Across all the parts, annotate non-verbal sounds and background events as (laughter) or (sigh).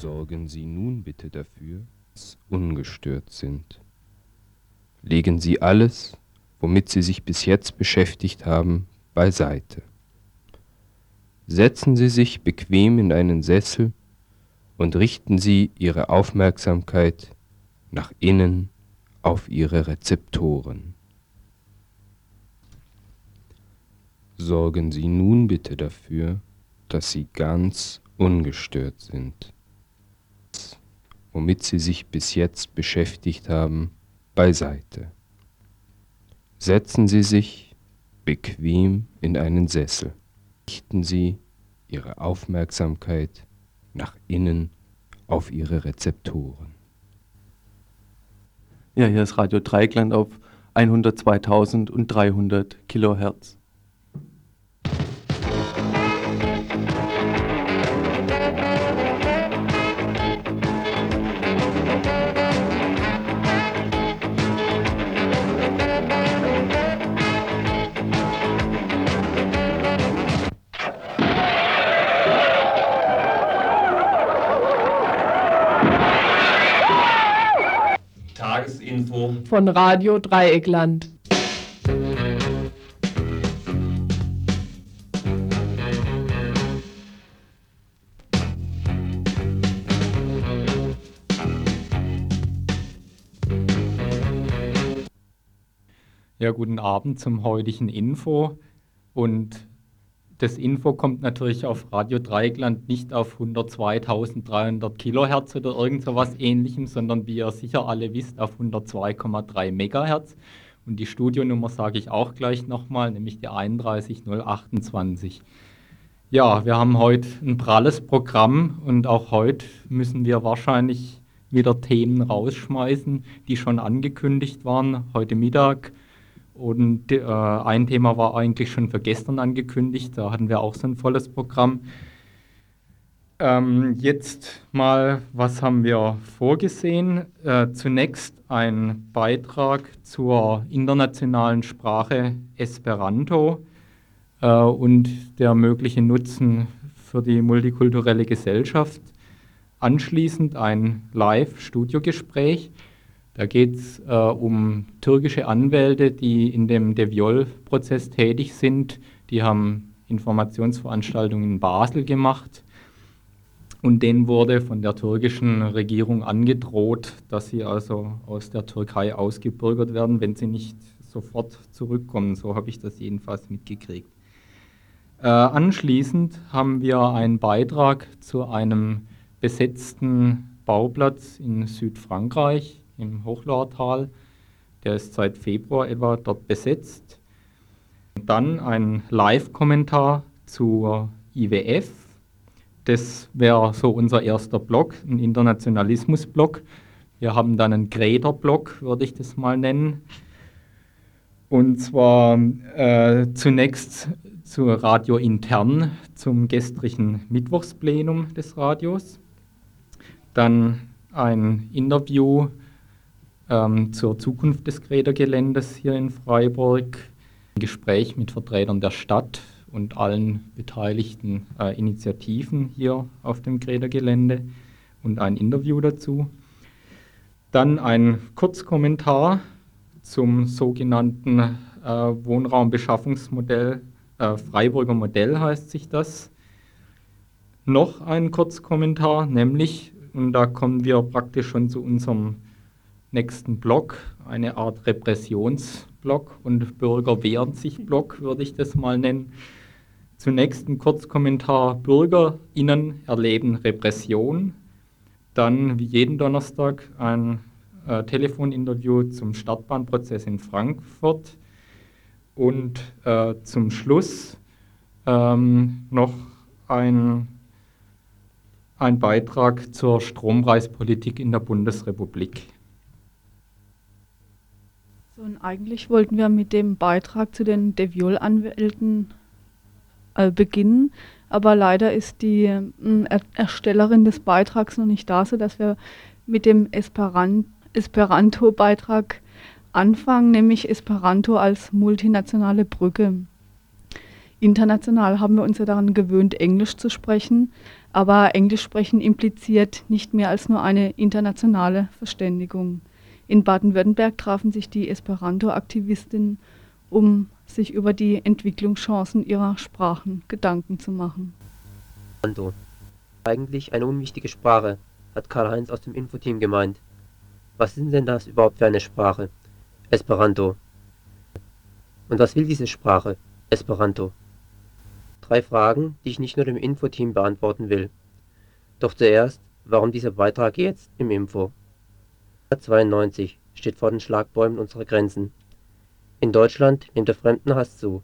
Sorgen Sie nun bitte dafür, dass Sie ungestört sind. Legen Sie alles, womit Sie sich bis jetzt beschäftigt haben, beiseite. Setzen Sie sich bequem in einen Sessel und richten Sie Ihre Aufmerksamkeit nach innen auf Ihre Rezeptoren. Sorgen Sie nun bitte dafür, dass Sie ganz ungestört sind, womit Sie sich bis jetzt beschäftigt haben, beiseite. Setzen Sie sich bequem in einen Sessel. Richten Sie Ihre Aufmerksamkeit nach innen auf Ihre Rezeptoren. Ja, hier ist Radio Dreikland auf 102.300 Kilohertz. Von Radio Dreieckland. Ja, guten Abend zum heutigen Info. Und das Info kommt natürlich auf Radio Dreieckland nicht auf 102.300 Kilohertz oder irgend so was ähnlichem, sondern wie ihr sicher alle wisst, auf 102,3 Megahertz. Und die Studionummer sage ich auch gleich nochmal, nämlich die 31028. Ja, wir haben heute ein pralles Programm und auch heute müssen wir wahrscheinlich wieder Themen rausschmeißen, die schon angekündigt waren. Heute Mittag und äh, ein Thema war eigentlich schon für gestern angekündigt, da hatten wir auch so ein volles Programm. Ähm, jetzt mal, was haben wir vorgesehen? Äh, zunächst ein Beitrag zur internationalen Sprache Esperanto äh, und der mögliche Nutzen für die multikulturelle Gesellschaft. Anschließend ein Live-Studiogespräch da geht es äh, um türkische Anwälte, die in dem Deviol-Prozess tätig sind. Die haben Informationsveranstaltungen in Basel gemacht. Und denen wurde von der türkischen Regierung angedroht, dass sie also aus der Türkei ausgebürgert werden, wenn sie nicht sofort zurückkommen. So habe ich das jedenfalls mitgekriegt. Äh, anschließend haben wir einen Beitrag zu einem besetzten Bauplatz in Südfrankreich im Hochlauertal. Der ist seit Februar etwa dort besetzt. Dann ein Live-Kommentar zur IWF. Das wäre so unser erster Block, ein Internationalismus-Block. Wir haben dann einen Greta-Block, würde ich das mal nennen. Und zwar äh, zunächst zur Radio intern, zum gestrigen Mittwochsplenum des Radios. Dann ein Interview ähm, zur Zukunft des Greta-Geländes hier in Freiburg, ein Gespräch mit Vertretern der Stadt und allen beteiligten äh, Initiativen hier auf dem Greta-Gelände und ein Interview dazu. Dann ein Kurzkommentar zum sogenannten äh, Wohnraumbeschaffungsmodell, äh, Freiburger Modell heißt sich das. Noch ein Kurzkommentar, nämlich, und da kommen wir praktisch schon zu unserem nächsten Block, eine Art Repressionsblock und Bürger wehren sich Block, würde ich das mal nennen. Zunächst ein Kurzkommentar, BürgerInnen erleben Repression. Dann wie jeden Donnerstag ein äh, Telefoninterview zum Startbahnprozess in Frankfurt. Und äh, zum Schluss ähm, noch ein, ein Beitrag zur Strompreispolitik in der Bundesrepublik. Und eigentlich wollten wir mit dem Beitrag zu den Deviol-Anwälten äh, beginnen, aber leider ist die äh, er Erstellerin des Beitrags noch nicht da, sodass wir mit dem Esperan Esperanto-Beitrag anfangen, nämlich Esperanto als multinationale Brücke. international haben wir uns ja daran gewöhnt, Englisch zu sprechen, aber Englisch sprechen impliziert nicht mehr als nur eine internationale Verständigung. In Baden-Württemberg trafen sich die Esperanto-Aktivistinnen, um sich über die Entwicklungschancen ihrer Sprachen Gedanken zu machen. Esperanto. Eigentlich eine unwichtige Sprache, hat Karl-Heinz aus dem Infoteam gemeint. Was ist denn das überhaupt für eine Sprache? Esperanto. Und was will diese Sprache? Esperanto. Drei Fragen, die ich nicht nur dem Infoteam beantworten will. Doch zuerst, warum dieser Beitrag jetzt im Info? 92 steht vor den Schlagbäumen unserer Grenzen. In Deutschland nimmt der Fremdenhass zu.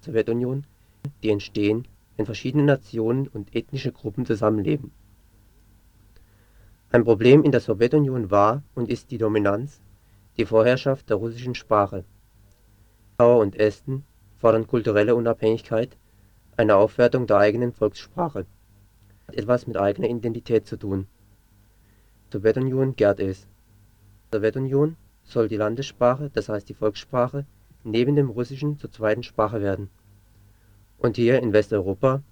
Sowjetunion, die entstehen, wenn verschiedene Nationen und ethnische Gruppen zusammenleben. Ein Problem in der Sowjetunion war und ist die Dominanz, die Vorherrschaft der russischen Sprache. Litauer und Esten fordern kulturelle Unabhängigkeit, eine Aufwertung der eigenen Volkssprache. Hat etwas mit eigener Identität zu tun. Sowjetunion gärt es. Sowjetunion soll die Landessprache, das heißt die Volkssprache, neben dem Russischen zur zweiten Sprache werden. Und hier in Westeuropa?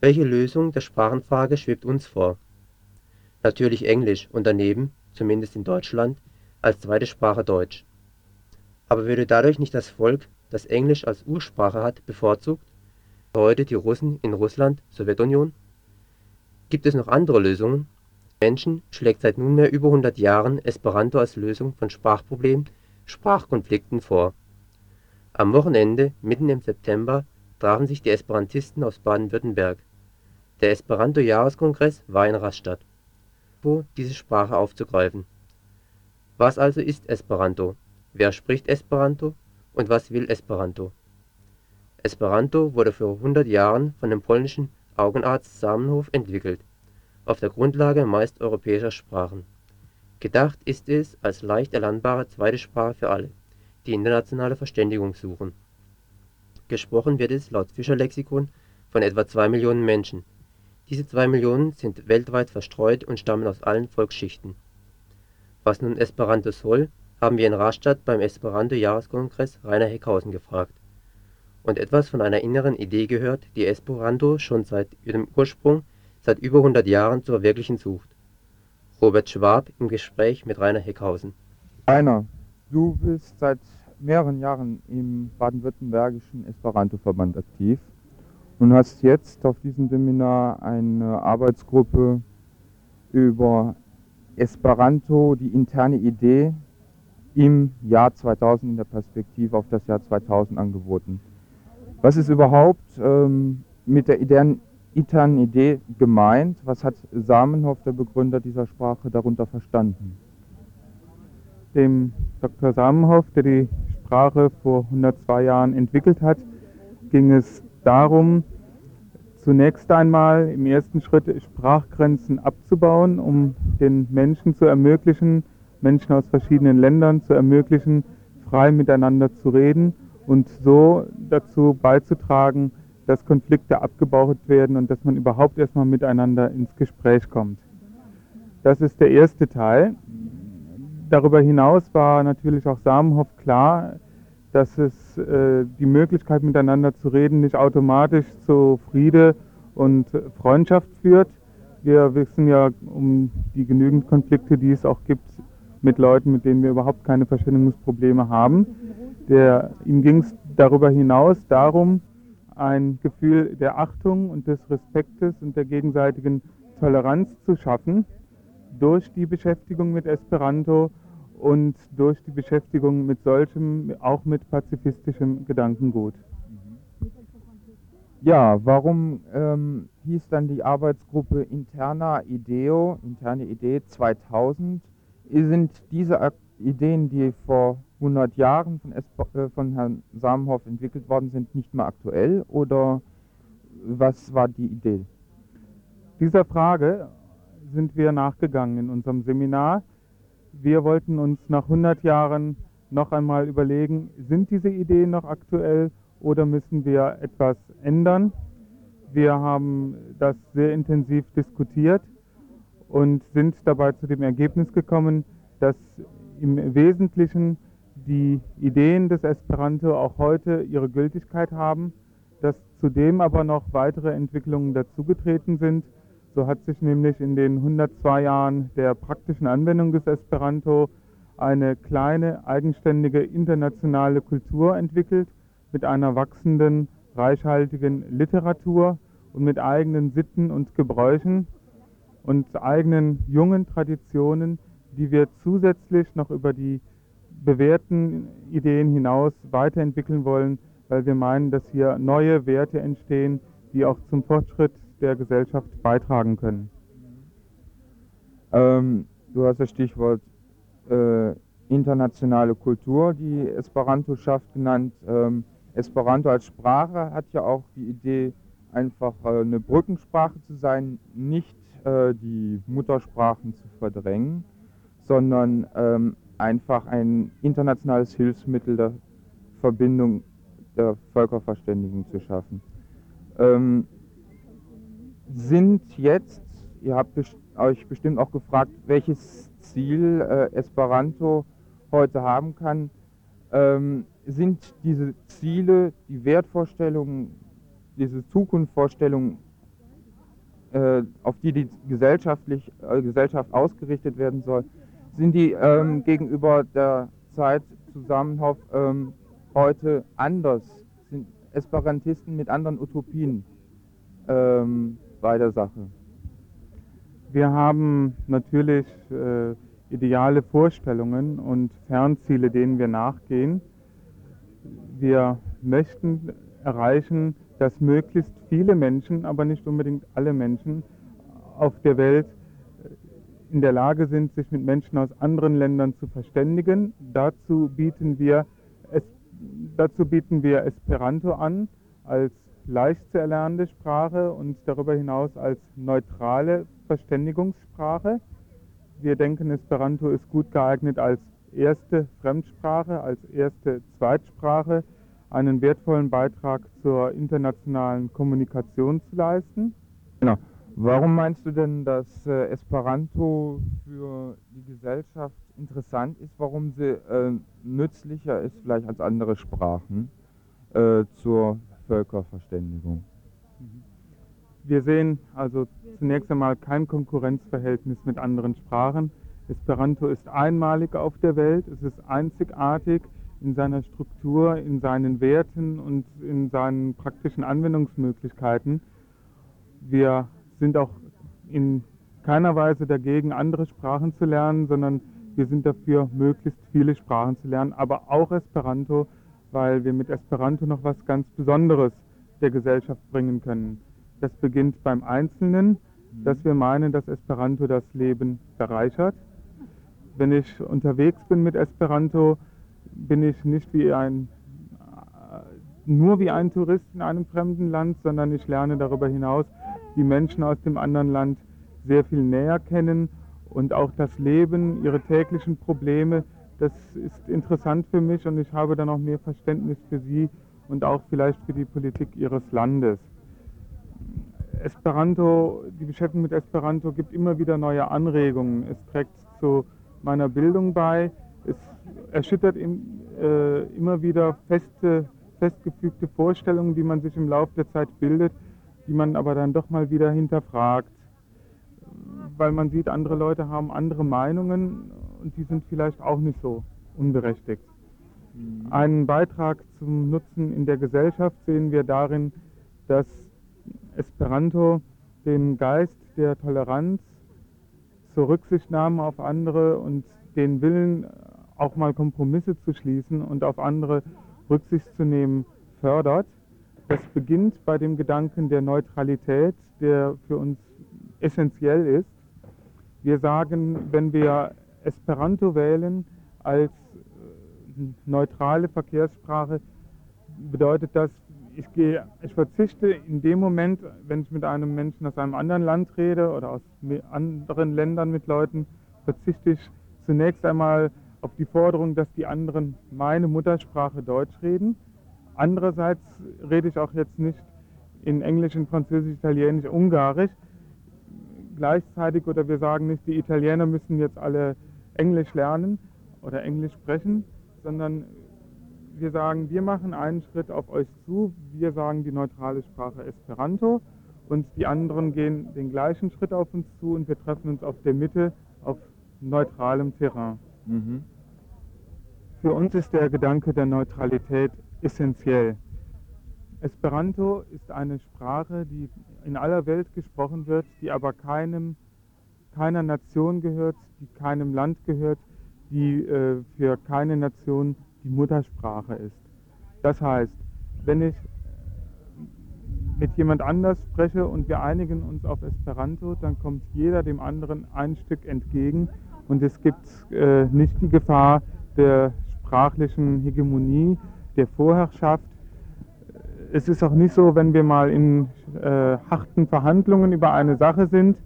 Welche Lösung der Sprachenfrage schwebt uns vor? Natürlich Englisch und daneben, zumindest in Deutschland, als zweite Sprache Deutsch. Aber würde dadurch nicht das Volk, das Englisch als Ursprache hat, bevorzugt? Heute die Russen in Russland, Sowjetunion? Gibt es noch andere Lösungen? Menschen schlägt seit nunmehr über 100 Jahren Esperanto als Lösung von Sprachproblemen, Sprachkonflikten vor. Am Wochenende, mitten im September, trafen sich die Esperantisten aus Baden-Württemberg. Der Esperanto-Jahreskongress war in Rastatt, wo diese Sprache aufzugreifen. Was also ist Esperanto? Wer spricht Esperanto und was will Esperanto? Esperanto wurde vor 100 Jahren von dem polnischen Augenarzt Zamenhof entwickelt, auf der Grundlage meist europäischer Sprachen. Gedacht ist es als leicht erlernbare zweite Sprache für alle, die internationale Verständigung suchen. Gesprochen wird es laut Fischer-Lexikon von etwa zwei Millionen Menschen. Diese zwei Millionen sind weltweit verstreut und stammen aus allen Volksschichten. Was nun Esperanto soll haben wir in Rastatt beim Esperanto-Jahreskongress Rainer Heckhausen gefragt und etwas von einer inneren Idee gehört, die Esperanto schon seit ihrem Ursprung seit über 100 Jahren zu verwirklichen sucht. Robert Schwab im Gespräch mit Rainer Heckhausen. Rainer, du bist seit mehreren Jahren im baden-württembergischen Esperanto-Verband aktiv und hast jetzt auf diesem Seminar eine Arbeitsgruppe über Esperanto, die interne Idee im Jahr 2000 in der Perspektive auf das Jahr 2000 angeboten. Was ist überhaupt ähm, mit der internen Idee gemeint? Was hat Samenhoff, der Begründer dieser Sprache, darunter verstanden? Dem Dr. Samenhoff, der die Sprache vor 102 Jahren entwickelt hat, ging es darum, zunächst einmal im ersten Schritt Sprachgrenzen abzubauen, um den Menschen zu ermöglichen, Menschen aus verschiedenen Ländern zu ermöglichen, frei miteinander zu reden und so dazu beizutragen, dass Konflikte abgebaut werden und dass man überhaupt erstmal miteinander ins Gespräch kommt. Das ist der erste Teil. Darüber hinaus war natürlich auch Samenhoff klar, dass es äh, die Möglichkeit miteinander zu reden nicht automatisch zu Friede und Freundschaft führt. Wir wissen ja um die genügend Konflikte, die es auch gibt mit Leuten, mit denen wir überhaupt keine Verständigungsprobleme haben. Der, ihm ging es darüber hinaus darum, ein Gefühl der Achtung und des Respektes und der gegenseitigen Toleranz zu schaffen durch die Beschäftigung mit Esperanto und durch die Beschäftigung mit solchem, auch mit pazifistischem Gedankengut. Ja, warum ähm, hieß dann die Arbeitsgruppe Interna Ideo, interne Idee 2000? sind diese Ideen, die vor 100 Jahren von, äh, von Herrn Samenhoff entwickelt worden sind, nicht mehr aktuell oder was war die Idee? Dieser Frage sind wir nachgegangen in unserem Seminar. Wir wollten uns nach 100 Jahren noch einmal überlegen, sind diese Ideen noch aktuell oder müssen wir etwas ändern? Wir haben das sehr intensiv diskutiert und sind dabei zu dem Ergebnis gekommen, dass im Wesentlichen die Ideen des Esperanto auch heute ihre Gültigkeit haben, dass zudem aber noch weitere Entwicklungen dazugetreten sind. So hat sich nämlich in den 102 Jahren der praktischen Anwendung des Esperanto eine kleine, eigenständige internationale Kultur entwickelt mit einer wachsenden, reichhaltigen Literatur und mit eigenen Sitten und Gebräuchen und eigenen jungen Traditionen, die wir zusätzlich noch über die bewährten Ideen hinaus weiterentwickeln wollen, weil wir meinen, dass hier neue Werte entstehen, die auch zum Fortschritt der Gesellschaft beitragen können. Ähm, du hast das Stichwort äh, internationale Kultur, die Esperanto schafft, genannt. Ähm, Esperanto als Sprache hat ja auch die Idee, einfach äh, eine Brückensprache zu sein, nicht äh, die Muttersprachen zu verdrängen, sondern ähm, einfach ein internationales Hilfsmittel der Verbindung der Völkerverständigung zu schaffen. Ähm, sind jetzt, ihr habt euch bestimmt auch gefragt, welches Ziel äh, Esperanto heute haben kann, ähm, sind diese Ziele, die Wertvorstellungen, diese Zukunftsvorstellungen, äh, auf die die gesellschaftlich, äh, Gesellschaft ausgerichtet werden soll, sind die ähm, gegenüber der Zeit Zusammenhof ähm, heute anders? Sind Esperantisten mit anderen Utopien ähm, bei der Sache? Wir haben natürlich äh, ideale Vorstellungen und Fernziele, denen wir nachgehen. Wir möchten erreichen, dass möglichst viele Menschen, aber nicht unbedingt alle Menschen auf der Welt in der Lage sind, sich mit Menschen aus anderen Ländern zu verständigen. Dazu bieten wir, es, dazu bieten wir Esperanto an als leicht zu erlernende Sprache und darüber hinaus als neutrale Verständigungssprache. Wir denken, Esperanto ist gut geeignet als erste Fremdsprache, als erste Zweitsprache einen wertvollen Beitrag zur internationalen Kommunikation zu leisten. Genau. Warum meinst du denn, dass äh, Esperanto für die Gesellschaft interessant ist? Warum sie äh, nützlicher ist vielleicht als andere Sprachen äh, zur Völkerverständigung? Wir sehen also zunächst einmal kein Konkurrenzverhältnis mit anderen Sprachen. Esperanto ist einmalig auf der Welt, es ist einzigartig in seiner Struktur, in seinen Werten und in seinen praktischen Anwendungsmöglichkeiten. Wir sind auch in keiner Weise dagegen, andere Sprachen zu lernen, sondern wir sind dafür, möglichst viele Sprachen zu lernen, aber auch Esperanto, weil wir mit Esperanto noch was ganz Besonderes der Gesellschaft bringen können. Das beginnt beim Einzelnen, dass wir meinen, dass Esperanto das Leben bereichert. Wenn ich unterwegs bin mit Esperanto, bin ich nicht wie ein, nur wie ein Tourist in einem fremden Land, sondern ich lerne darüber hinaus die Menschen aus dem anderen Land sehr viel näher kennen und auch das Leben, ihre täglichen Probleme. Das ist interessant für mich und ich habe dann auch mehr Verständnis für sie und auch vielleicht für die Politik ihres Landes. Esperanto, die Beschäftigung mit Esperanto gibt immer wieder neue Anregungen. Es trägt zu meiner Bildung bei. Es erschüttert äh, immer wieder feste, festgefügte Vorstellungen, die man sich im Laufe der Zeit bildet, die man aber dann doch mal wieder hinterfragt, weil man sieht, andere Leute haben andere Meinungen und die sind vielleicht auch nicht so unberechtigt. Mhm. Einen Beitrag zum Nutzen in der Gesellschaft sehen wir darin, dass Esperanto den Geist der Toleranz zur Rücksichtnahme auf andere und den Willen auch mal Kompromisse zu schließen und auf andere Rücksicht zu nehmen, fördert. Das beginnt bei dem Gedanken der Neutralität, der für uns essentiell ist. Wir sagen, wenn wir Esperanto wählen als äh, neutrale Verkehrssprache, bedeutet das, ich, gehe, ich verzichte in dem Moment, wenn ich mit einem Menschen aus einem anderen Land rede oder aus anderen Ländern mit Leuten, verzichte ich zunächst einmal auf die Forderung, dass die anderen meine Muttersprache Deutsch reden. Andererseits rede ich auch jetzt nicht in Englisch, in Französisch, Italienisch, Ungarisch. Gleichzeitig oder wir sagen nicht, die Italiener müssen jetzt alle Englisch lernen oder Englisch sprechen, sondern wir sagen, wir machen einen Schritt auf euch zu, wir sagen die neutrale Sprache Esperanto und die anderen gehen den gleichen Schritt auf uns zu und wir treffen uns auf der Mitte auf neutralem Terrain. Mhm. Für uns ist der Gedanke der Neutralität essentiell. Esperanto ist eine Sprache, die in aller Welt gesprochen wird, die aber keinem, keiner Nation gehört, die keinem Land gehört, die äh, für keine Nation die Muttersprache ist. Das heißt, wenn ich mit jemand anders spreche und wir einigen uns auf Esperanto, dann kommt jeder dem anderen ein Stück entgegen und es gibt äh, nicht die Gefahr der sprachlichen Hegemonie, der Vorherrschaft. Es ist auch nicht so, wenn wir mal in äh, harten Verhandlungen über eine Sache sind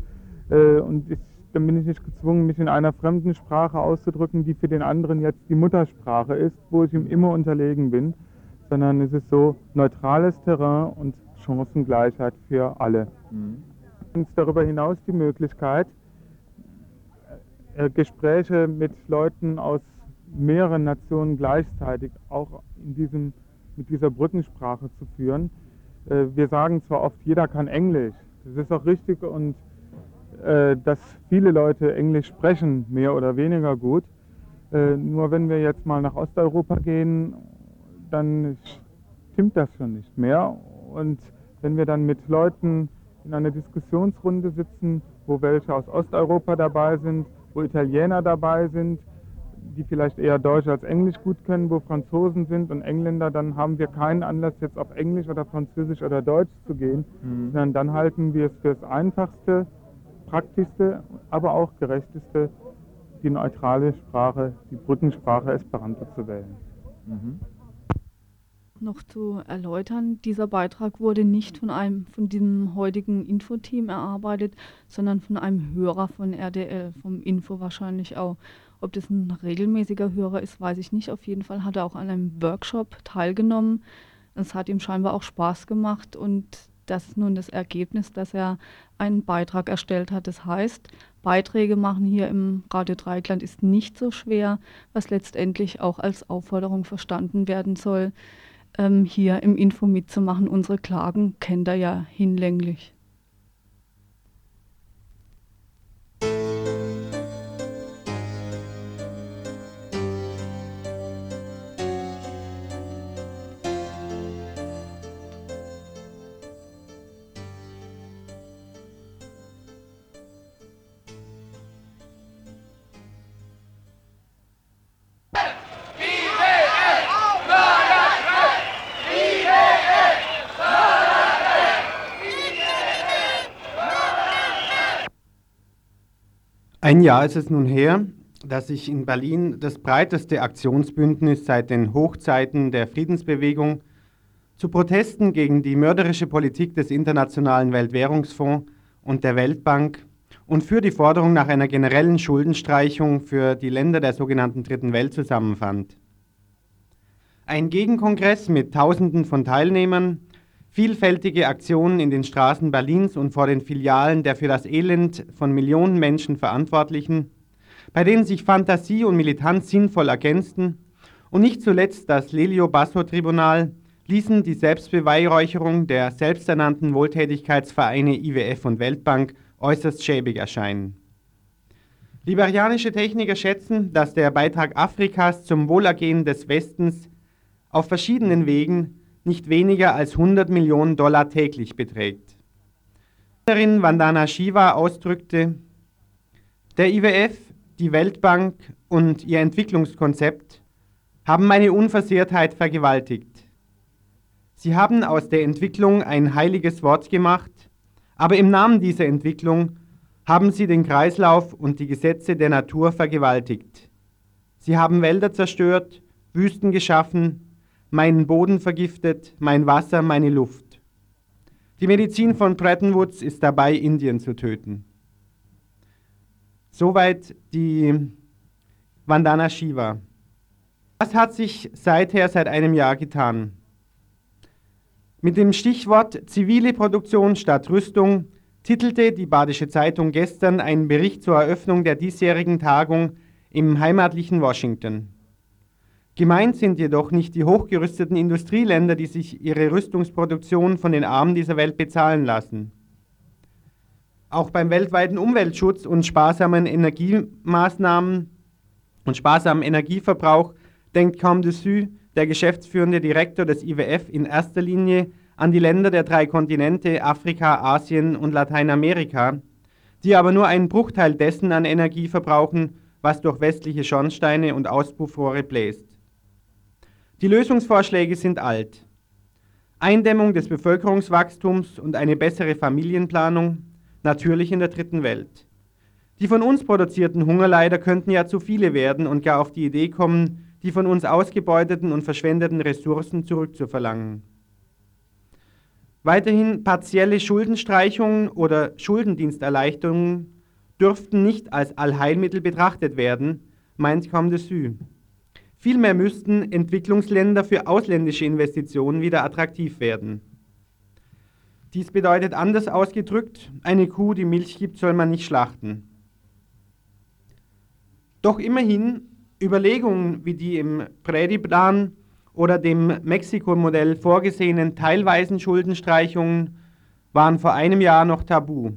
äh, und ich, dann bin ich nicht gezwungen, mich in einer fremden Sprache auszudrücken, die für den anderen jetzt die Muttersprache ist, wo ich ihm immer unterlegen bin, sondern es ist so neutrales Terrain und Chancengleichheit für alle. Mhm. Und darüber hinaus die Möglichkeit, äh, Gespräche mit Leuten aus mehreren Nationen gleichzeitig auch in diesem, mit dieser Brückensprache zu führen. Äh, wir sagen zwar oft, jeder kann Englisch. Das ist auch richtig und äh, dass viele Leute Englisch sprechen, mehr oder weniger gut. Nur wenn wir jetzt mal nach Osteuropa gehen, dann stimmt das schon nicht mehr. Und wenn wir dann mit Leuten in einer Diskussionsrunde sitzen, wo welche aus Osteuropa dabei sind, wo Italiener dabei sind, die vielleicht eher Deutsch als Englisch gut können, wo Franzosen sind und Engländer, dann haben wir keinen Anlass, jetzt auf Englisch oder Französisch oder Deutsch zu gehen, mhm. sondern dann halten wir es für das Einfachste, Praktischste, aber auch Gerechteste, die neutrale Sprache, die Brückensprache Esperanto zu wählen. Mhm noch zu erläutern, dieser Beitrag wurde nicht von einem von diesem heutigen Infoteam erarbeitet, sondern von einem Hörer von RDL, vom Info wahrscheinlich auch. Ob das ein regelmäßiger Hörer ist, weiß ich nicht. Auf jeden Fall hat er auch an einem Workshop teilgenommen. Es hat ihm scheinbar auch Spaß gemacht und das ist nun das Ergebnis, dass er einen Beitrag erstellt hat. Das heißt, Beiträge machen hier im Radio Dreikland ist nicht so schwer, was letztendlich auch als Aufforderung verstanden werden soll, ähm, hier im Info mitzumachen. Unsere Klagen kennt er ja hinlänglich. Ein Jahr ist es nun her, dass sich in Berlin das breiteste Aktionsbündnis seit den Hochzeiten der Friedensbewegung zu Protesten gegen die mörderische Politik des Internationalen Weltwährungsfonds und der Weltbank und für die Forderung nach einer generellen Schuldenstreichung für die Länder der sogenannten Dritten Welt zusammenfand. Ein Gegenkongress mit Tausenden von Teilnehmern Vielfältige Aktionen in den Straßen Berlins und vor den Filialen der für das Elend von Millionen Menschen Verantwortlichen, bei denen sich Fantasie und Militanz sinnvoll ergänzten, und nicht zuletzt das Lelio-Basso-Tribunal ließen die Selbstbeweihräucherung der selbsternannten Wohltätigkeitsvereine IWF und Weltbank äußerst schäbig erscheinen. Liberianische Techniker schätzen, dass der Beitrag Afrikas zum Wohlergehen des Westens auf verschiedenen Wegen nicht weniger als 100 Millionen Dollar täglich beträgt. Darin Vandana Shiva ausdrückte, der IWF, die Weltbank und ihr Entwicklungskonzept haben meine Unversehrtheit vergewaltigt. Sie haben aus der Entwicklung ein heiliges Wort gemacht, aber im Namen dieser Entwicklung haben sie den Kreislauf und die Gesetze der Natur vergewaltigt. Sie haben Wälder zerstört, Wüsten geschaffen, meinen Boden vergiftet, mein Wasser, meine Luft. Die Medizin von Bretton Woods ist dabei, Indien zu töten. Soweit die Vandana Shiva. Was hat sich seither seit einem Jahr getan? Mit dem Stichwort zivile Produktion statt Rüstung titelte die Badische Zeitung gestern einen Bericht zur Eröffnung der diesjährigen Tagung im heimatlichen Washington. Gemeint sind jedoch nicht die hochgerüsteten Industrieländer, die sich ihre Rüstungsproduktion von den Armen dieser Welt bezahlen lassen. Auch beim weltweiten Umweltschutz und sparsamen Energiemaßnahmen und sparsamen Energieverbrauch denkt Comte de Su, der geschäftsführende Direktor des IWF, in erster Linie an die Länder der drei Kontinente Afrika, Asien und Lateinamerika, die aber nur einen Bruchteil dessen an Energie verbrauchen, was durch westliche Schornsteine und Auspuffrohre bläst. Die Lösungsvorschläge sind alt. Eindämmung des Bevölkerungswachstums und eine bessere Familienplanung, natürlich in der dritten Welt. Die von uns produzierten Hungerleider könnten ja zu viele werden und gar auf die Idee kommen, die von uns ausgebeuteten und verschwendeten Ressourcen zurückzuverlangen. Weiterhin partielle Schuldenstreichungen oder Schuldendiensterleichterungen dürften nicht als Allheilmittel betrachtet werden, meint Comte de Sü. Vielmehr müssten Entwicklungsländer für ausländische Investitionen wieder attraktiv werden. Dies bedeutet anders ausgedrückt, eine Kuh, die Milch gibt, soll man nicht schlachten. Doch immerhin Überlegungen wie die im Prairie-Plan oder dem Mexiko-Modell vorgesehenen teilweisen Schuldenstreichungen waren vor einem Jahr noch tabu.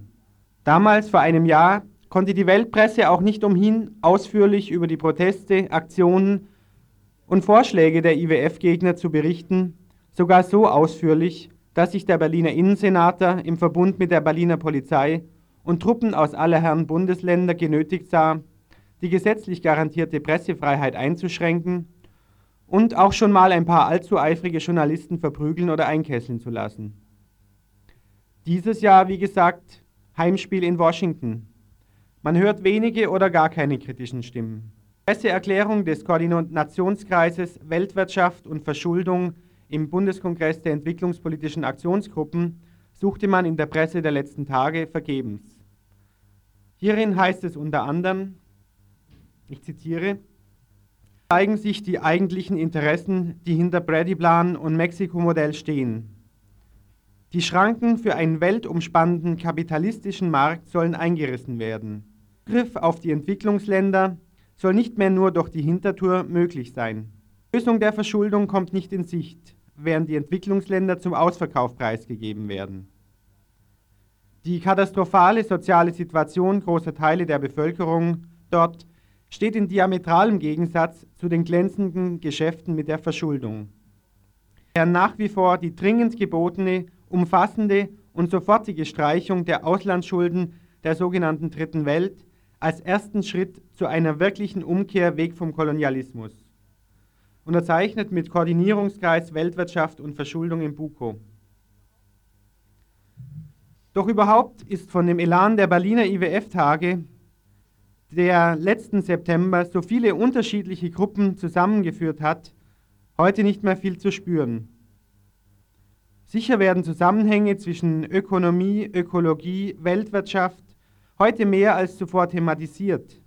Damals, vor einem Jahr, konnte die Weltpresse auch nicht umhin, ausführlich über die Proteste, Aktionen und Vorschläge der IWF-Gegner zu berichten, sogar so ausführlich, dass sich der Berliner Innensenator im Verbund mit der Berliner Polizei und Truppen aus aller Herren Bundesländer genötigt sah, die gesetzlich garantierte Pressefreiheit einzuschränken und auch schon mal ein paar allzu eifrige Journalisten verprügeln oder einkesseln zu lassen. Dieses Jahr, wie gesagt, Heimspiel in Washington. Man hört wenige oder gar keine kritischen Stimmen. Presseerklärung des Koordinationskreises Weltwirtschaft und Verschuldung im Bundeskongress der entwicklungspolitischen Aktionsgruppen suchte man in der Presse der letzten Tage vergebens. Hierin heißt es unter anderem, ich zitiere, zeigen sich die eigentlichen Interessen, die hinter Brady-Plan und Mexiko-Modell stehen. Die Schranken für einen weltumspannenden kapitalistischen Markt sollen eingerissen werden. Griff auf die Entwicklungsländer soll nicht mehr nur durch die Hintertür möglich sein. Lösung der Verschuldung kommt nicht in Sicht, während die Entwicklungsländer zum Ausverkauf preisgegeben werden. Die katastrophale soziale Situation großer Teile der Bevölkerung dort steht in diametralem Gegensatz zu den glänzenden Geschäften mit der Verschuldung. Während nach wie vor die dringend gebotene, umfassende und sofortige Streichung der Auslandsschulden der sogenannten Dritten Welt als ersten Schritt zu einer wirklichen Umkehr weg vom Kolonialismus. Unterzeichnet mit Koordinierungskreis Weltwirtschaft und Verschuldung im BUKO. Doch überhaupt ist von dem Elan der Berliner IWF-Tage der letzten September so viele unterschiedliche Gruppen zusammengeführt hat, heute nicht mehr viel zu spüren. Sicher werden Zusammenhänge zwischen Ökonomie, Ökologie, Weltwirtschaft heute mehr als zuvor thematisiert.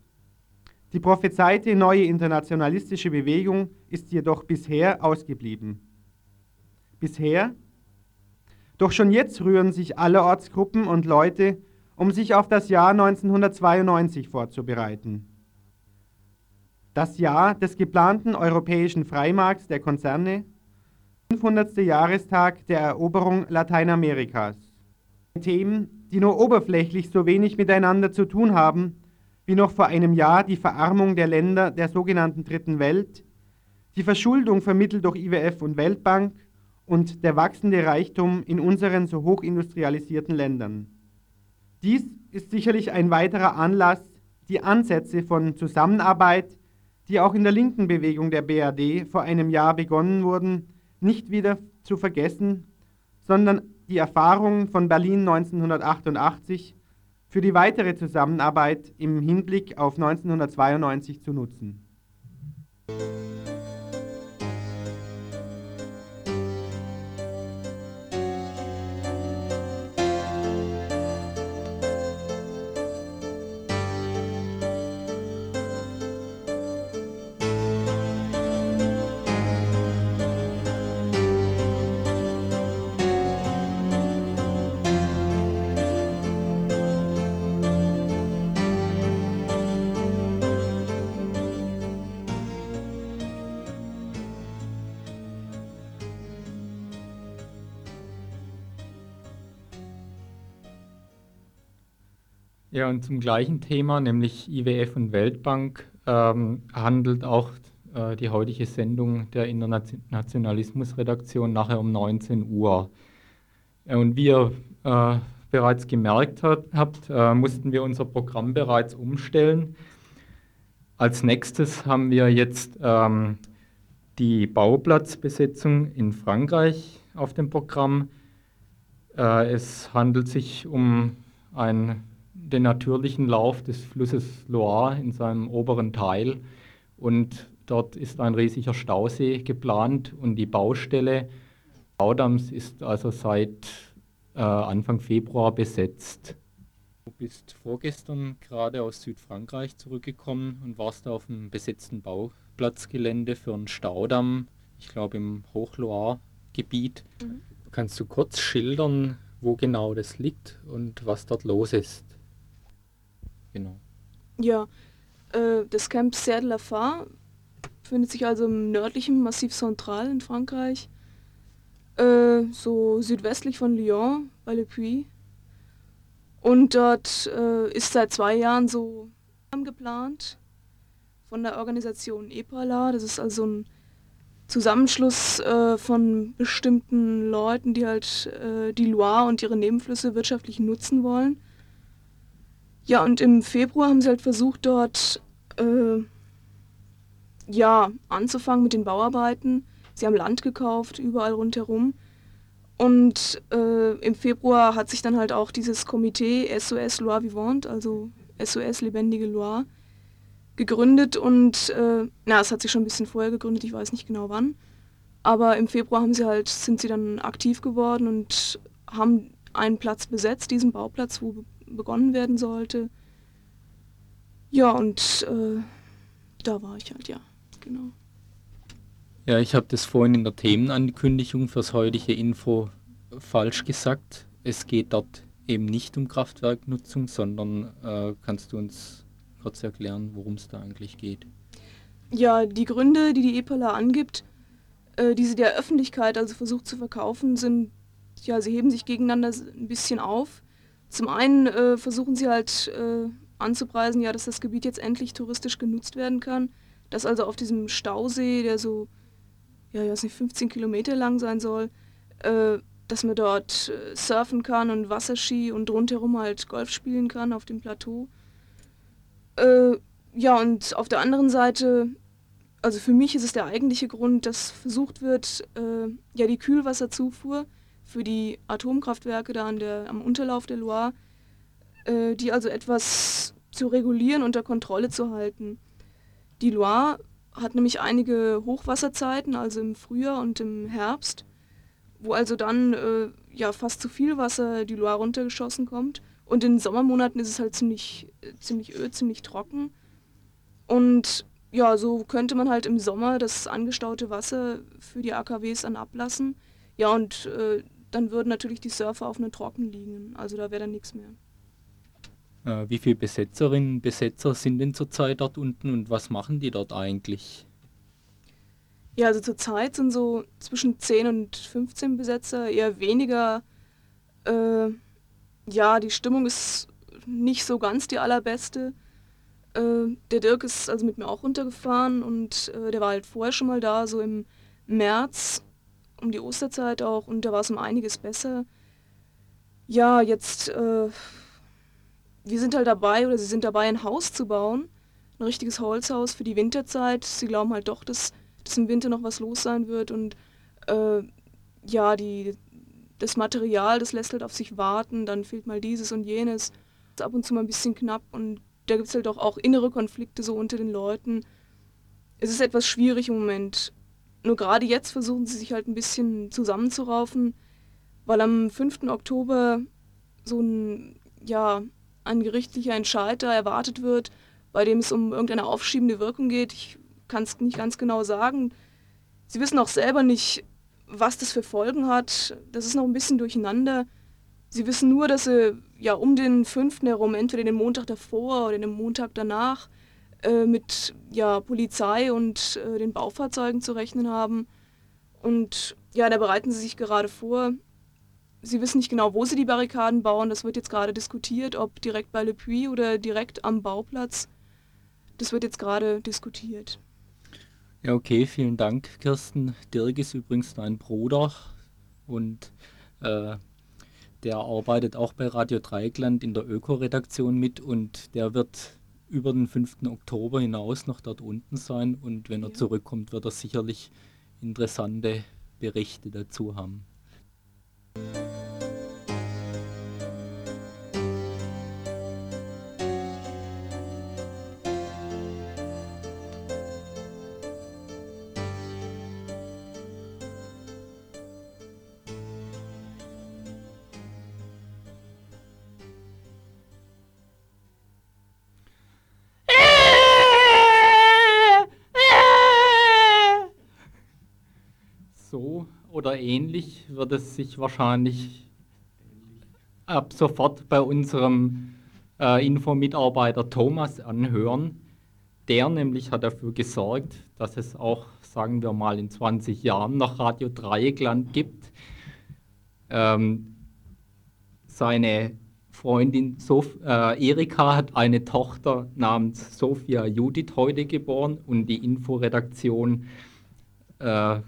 Die prophezeite neue internationalistische Bewegung ist jedoch bisher ausgeblieben. Bisher? Doch schon jetzt rühren sich allerorts Gruppen und Leute um sich auf das Jahr 1992 vorzubereiten. Das Jahr des geplanten europäischen Freimarkts der Konzerne, 500. Jahrestag der Eroberung Lateinamerikas. Themen, die nur oberflächlich so wenig miteinander zu tun haben, wie noch vor einem Jahr die Verarmung der Länder der sogenannten Dritten Welt, die Verschuldung vermittelt durch IWF und Weltbank und der wachsende Reichtum in unseren so hochindustrialisierten Ländern. Dies ist sicherlich ein weiterer Anlass, die Ansätze von Zusammenarbeit, die auch in der linken Bewegung der BRD vor einem Jahr begonnen wurden, nicht wieder zu vergessen, sondern die Erfahrungen von Berlin 1988 für die weitere Zusammenarbeit im Hinblick auf 1992 zu nutzen. Ja, und zum gleichen Thema, nämlich IWF und Weltbank, ähm, handelt auch äh, die heutige Sendung der Internationalismusredaktion nachher um 19 Uhr. Und wie ihr äh, bereits gemerkt hat, habt, äh, mussten wir unser Programm bereits umstellen. Als nächstes haben wir jetzt ähm, die Bauplatzbesetzung in Frankreich auf dem Programm. Äh, es handelt sich um ein, den natürlichen Lauf des Flusses Loire in seinem oberen Teil und dort ist ein riesiger Stausee geplant und die Baustelle Baudams ist also seit äh, Anfang Februar besetzt. Du bist vorgestern gerade aus Südfrankreich zurückgekommen und warst auf einem besetzten Bauplatzgelände für einen Staudamm, ich glaube im Hochloire-Gebiet. Mhm. Kannst du kurz schildern, wo genau das liegt und was dort los ist? Genau. Ja, äh, das Camp Serre de la Far befindet sich also im nördlichen Massiv Central in Frankreich, äh, so südwestlich von Lyon bei Le Puy. Und dort äh, ist seit zwei Jahren so geplant von der Organisation EPALA. Das ist also ein Zusammenschluss äh, von bestimmten Leuten, die halt äh, die Loire und ihre Nebenflüsse wirtschaftlich nutzen wollen. Ja, und im Februar haben sie halt versucht, dort äh, ja, anzufangen mit den Bauarbeiten. Sie haben Land gekauft, überall rundherum. Und äh, im Februar hat sich dann halt auch dieses Komitee SOS Loire Vivante, also SOS Lebendige Loire, gegründet. Und äh, na, es hat sich schon ein bisschen vorher gegründet, ich weiß nicht genau wann. Aber im Februar haben sie halt, sind sie dann aktiv geworden und haben einen Platz besetzt, diesen Bauplatz, wo begonnen werden sollte. Ja, und äh, da war ich halt, ja, genau. Ja, ich habe das vorhin in der Themenankündigung fürs heutige Info falsch gesagt. Es geht dort eben nicht um Kraftwerknutzung, sondern äh, kannst du uns kurz erklären, worum es da eigentlich geht? Ja, die Gründe, die die EPALA angibt, äh, die sie der Öffentlichkeit also versucht zu verkaufen, sind, ja, sie heben sich gegeneinander ein bisschen auf. Zum einen äh, versuchen sie halt äh, anzupreisen, ja, dass das Gebiet jetzt endlich touristisch genutzt werden kann, dass also auf diesem Stausee, der so ja, ich weiß nicht, 15 Kilometer lang sein soll, äh, dass man dort äh, surfen kann und Wasserski und rundherum halt Golf spielen kann auf dem Plateau. Äh, ja, und auf der anderen Seite, also für mich ist es der eigentliche Grund, dass versucht wird, äh, ja, die Kühlwasserzufuhr für die Atomkraftwerke da an der, am Unterlauf der Loire, äh, die also etwas zu regulieren, unter Kontrolle zu halten. Die Loire hat nämlich einige Hochwasserzeiten, also im Frühjahr und im Herbst, wo also dann äh, ja fast zu viel Wasser die Loire runtergeschossen kommt. Und in den Sommermonaten ist es halt ziemlich, ziemlich öd, ziemlich trocken. Und ja, so könnte man halt im Sommer das angestaute Wasser für die AKWs dann ablassen. Ja, und äh, dann würden natürlich die Surfer auf einem Trocken liegen. Also da wäre dann nichts mehr. Äh, wie viele Besetzerinnen und Besetzer sind denn zurzeit dort unten und was machen die dort eigentlich? Ja, also zurzeit sind so zwischen 10 und 15 Besetzer, eher weniger. Äh, ja, die Stimmung ist nicht so ganz die allerbeste. Äh, der Dirk ist also mit mir auch runtergefahren und äh, der war halt vorher schon mal da, so im März, um die Osterzeit auch, und da war es um einiges besser. Ja, jetzt äh, wir sind halt dabei oder sie sind dabei, ein Haus zu bauen. Ein richtiges Holzhaus für die Winterzeit. Sie glauben halt doch, dass, dass im Winter noch was los sein wird und äh, ja, die, das Material, das lässt halt auf sich warten, dann fehlt mal dieses und jenes. Ist ab und zu mal ein bisschen knapp und da gibt es halt auch, auch innere Konflikte so unter den Leuten. Es ist etwas schwierig im Moment. Nur gerade jetzt versuchen sie sich halt ein bisschen zusammenzuraufen, weil am 5. Oktober so ein, ja, ein gerichtlicher Entscheid da erwartet wird, bei dem es um irgendeine aufschiebende Wirkung geht. Ich kann es nicht ganz genau sagen. Sie wissen auch selber nicht, was das für Folgen hat. Das ist noch ein bisschen durcheinander. Sie wissen nur, dass sie ja um den 5. herum, entweder den Montag davor oder den Montag danach, äh, mit ja, Polizei und äh, den Baufahrzeugen zu rechnen haben. Und ja, da bereiten sie sich gerade vor. sie wissen nicht genau, wo sie die Barrikaden bauen. Das wird jetzt gerade diskutiert, ob direkt bei Le Puy oder direkt am Bauplatz. Das wird jetzt gerade diskutiert. Ja, okay, vielen Dank, Kirsten. Dirk ist übrigens dein Bruder und äh, der arbeitet auch bei Radio Dreieckland in der Öko-Redaktion mit und der wird über den 5. Oktober hinaus noch dort unten sein und wenn er ja. zurückkommt, wird er sicherlich interessante Berichte dazu haben. Oder ähnlich wird es sich wahrscheinlich ab sofort bei unserem äh, Infomitarbeiter Thomas anhören. Der nämlich hat dafür gesorgt, dass es auch, sagen wir mal, in 20 Jahren noch Radio Dreieckland gibt. Ähm, seine Freundin Sof äh, Erika hat eine Tochter namens Sophia Judith heute geboren und die Inforedaktion äh,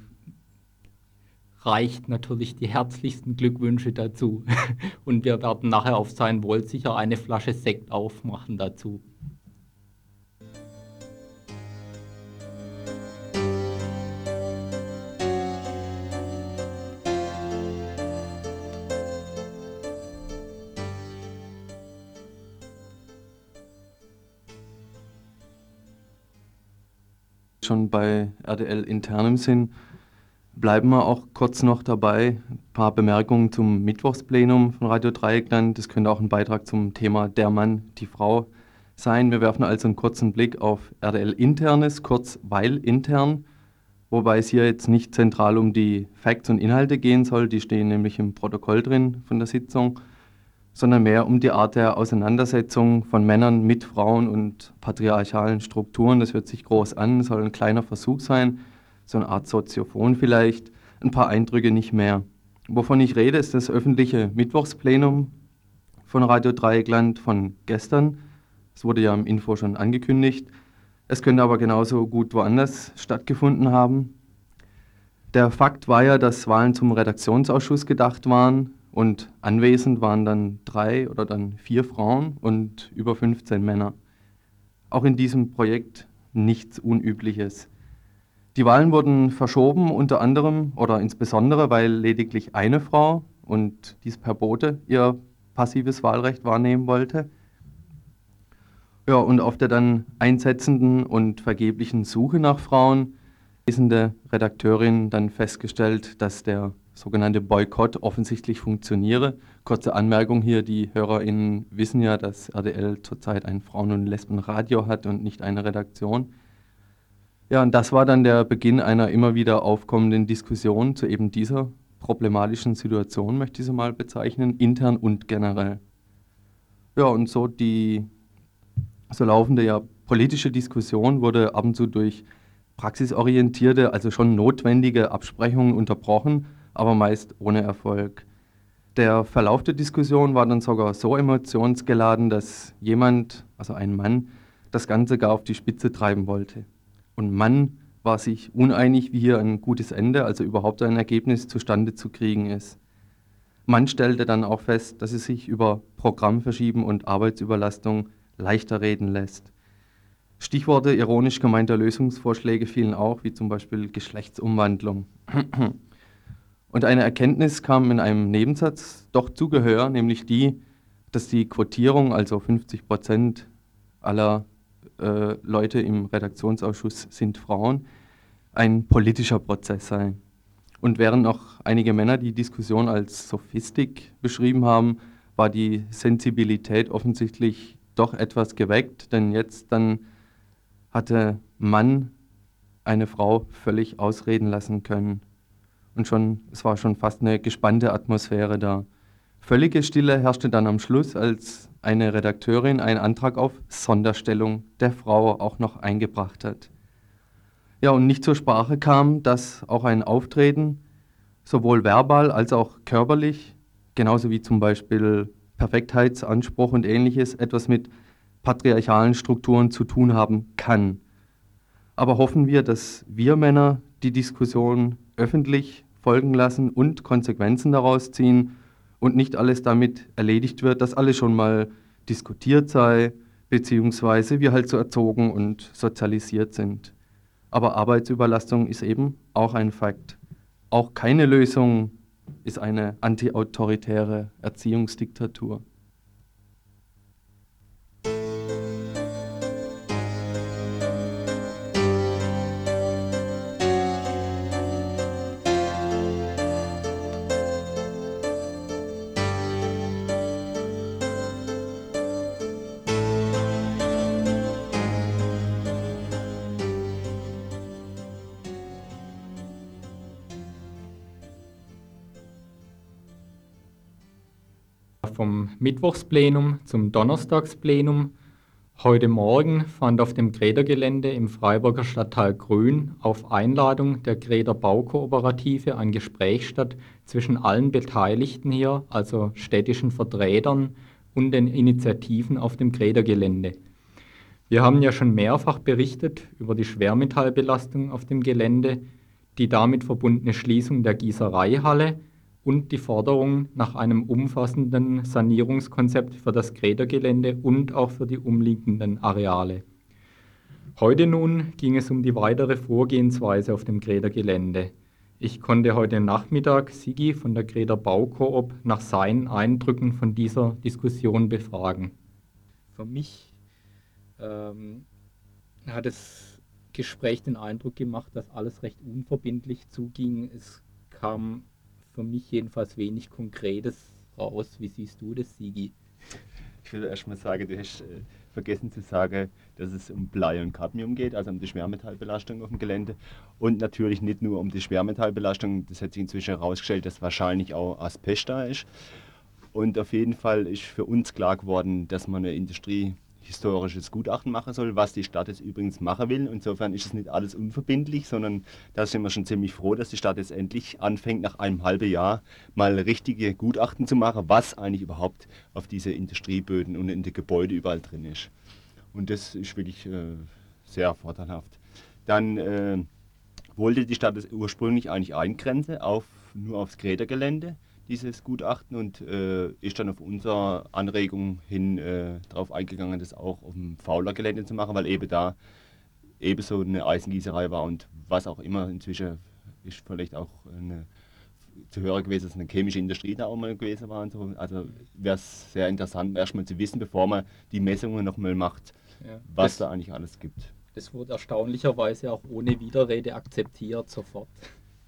reicht natürlich die herzlichsten Glückwünsche dazu. (laughs) Und wir werden nachher auf sein Wohl sicher eine Flasche Sekt aufmachen dazu. schon bei RDL internem Sinn Bleiben wir auch kurz noch dabei. Ein paar Bemerkungen zum Mittwochsplenum von Radio Dreieckland. Das könnte auch ein Beitrag zum Thema Der Mann, die Frau sein. Wir werfen also einen kurzen Blick auf RDL Internes, kurz weil intern, wobei es hier jetzt nicht zentral um die Facts und Inhalte gehen soll, die stehen nämlich im Protokoll drin von der Sitzung, sondern mehr um die Art der Auseinandersetzung von Männern mit Frauen und patriarchalen Strukturen. Das hört sich groß an, soll ein kleiner Versuch sein so eine Art Soziophon vielleicht, ein paar Eindrücke nicht mehr. Wovon ich rede, ist das öffentliche Mittwochsplenum von Radio Dreieckland von gestern. Es wurde ja im Info schon angekündigt. Es könnte aber genauso gut woanders stattgefunden haben. Der Fakt war ja, dass Wahlen zum Redaktionsausschuss gedacht waren und anwesend waren dann drei oder dann vier Frauen und über 15 Männer. Auch in diesem Projekt nichts Unübliches. Die Wahlen wurden verschoben, unter anderem oder insbesondere, weil lediglich eine Frau und dies per Bote ihr passives Wahlrecht wahrnehmen wollte. Ja, und auf der dann einsetzenden und vergeblichen Suche nach Frauen lesende Redakteurin dann festgestellt, dass der sogenannte Boykott offensichtlich funktioniere. Kurze Anmerkung hier, die HörerInnen wissen ja, dass RDL zurzeit ein Frauen- und Lesbenradio hat und nicht eine Redaktion. Ja, und das war dann der Beginn einer immer wieder aufkommenden Diskussion zu eben dieser problematischen Situation, möchte ich sie mal bezeichnen, intern und generell. Ja, und so die so laufende ja politische Diskussion wurde ab und zu durch praxisorientierte, also schon notwendige Absprechungen unterbrochen, aber meist ohne Erfolg. Der Verlauf der Diskussion war dann sogar so emotionsgeladen, dass jemand, also ein Mann, das Ganze gar auf die Spitze treiben wollte und Mann war sich uneinig, wie hier ein gutes Ende, also überhaupt ein Ergebnis zustande zu kriegen ist. Mann stellte dann auch fest, dass es sich über Programmverschieben und Arbeitsüberlastung leichter reden lässt. Stichworte ironisch gemeinter Lösungsvorschläge fielen auch, wie zum Beispiel Geschlechtsumwandlung. (clears throat) Und eine Erkenntnis kam in einem Nebensatz doch zu Gehör, nämlich die, dass die Quotierung, also 50 Prozent aller äh, Leute im Redaktionsausschuss sind Frauen, ein politischer Prozess sei. Und während noch einige Männer die Diskussion als Sophistik beschrieben haben, war die Sensibilität offensichtlich doch etwas geweckt, denn jetzt dann hatte Mann eine Frau völlig ausreden lassen können. Und schon, es war schon fast eine gespannte Atmosphäre da. Völlige Stille herrschte dann am Schluss, als eine Redakteurin einen Antrag auf Sonderstellung der Frau auch noch eingebracht hat. Ja, und nicht zur Sprache kam, dass auch ein Auftreten, sowohl verbal als auch körperlich, genauso wie zum Beispiel Perfektheitsanspruch und ähnliches, etwas mit patriarchalen Strukturen zu tun haben kann. Aber hoffen wir, dass wir Männer die Diskussion öffentlich folgen lassen und Konsequenzen daraus ziehen und nicht alles damit erledigt wird, dass alles schon mal diskutiert sei, beziehungsweise wir halt so erzogen und sozialisiert sind. Aber Arbeitsüberlastung ist eben auch ein Fakt. Auch keine Lösung ist eine antiautoritäre Erziehungsdiktatur. Vom Mittwochsplenum zum Donnerstagsplenum. Heute Morgen fand auf dem Gredergelände im Freiburger Stadtteil Grün auf Einladung der Greder Baukooperative ein Gespräch statt zwischen allen Beteiligten hier, also städtischen Vertretern und den Initiativen auf dem Gredergelände. Wir haben ja schon mehrfach berichtet über die Schwermetallbelastung auf dem Gelände, die damit verbundene Schließung der Gießereihalle und die Forderung nach einem umfassenden Sanierungskonzept für das Gredergelände und auch für die umliegenden Areale. Heute nun ging es um die weitere Vorgehensweise auf dem Gredergelände. Ich konnte heute Nachmittag Sigi von der Greder Baukoop nach seinen Eindrücken von dieser Diskussion befragen. Für mich ähm, hat das Gespräch den Eindruck gemacht, dass alles recht unverbindlich zuging. Es kam für mich jedenfalls wenig Konkretes raus. Wie siehst du das, Sigi? Ich will erstmal sagen, du hast äh, vergessen zu sagen, dass es um Blei und Cadmium geht, also um die Schwermetallbelastung auf dem Gelände. Und natürlich nicht nur um die Schwermetallbelastung, das hat sich inzwischen herausgestellt, dass wahrscheinlich auch Asbest da ist. Und auf jeden Fall ist für uns klar geworden, dass man eine Industrie historisches Gutachten machen soll, was die Stadt jetzt übrigens machen will. Insofern ist es nicht alles unverbindlich, sondern da sind wir schon ziemlich froh, dass die Stadt jetzt endlich anfängt, nach einem halben Jahr mal richtige Gutachten zu machen, was eigentlich überhaupt auf diese Industrieböden und in den Gebäuden überall drin ist. Und das ist wirklich äh, sehr vorteilhaft. Dann äh, wollte die Stadt es ursprünglich eigentlich eingrenzen auf, nur aufs Grädergelände dieses Gutachten und äh, ist dann auf unsere Anregung hin äh, darauf eingegangen, das auch auf dem Fauler Gelände zu machen, weil eben da ebenso eine Eisengießerei war und was auch immer inzwischen ist vielleicht auch eine zu hören gewesen, dass eine chemische Industrie da auch mal gewesen war. Und so. Also wäre es sehr interessant, erstmal zu wissen, bevor man die Messungen nochmal macht, ja. was das, da eigentlich alles gibt. Das wurde erstaunlicherweise auch ohne Widerrede akzeptiert sofort.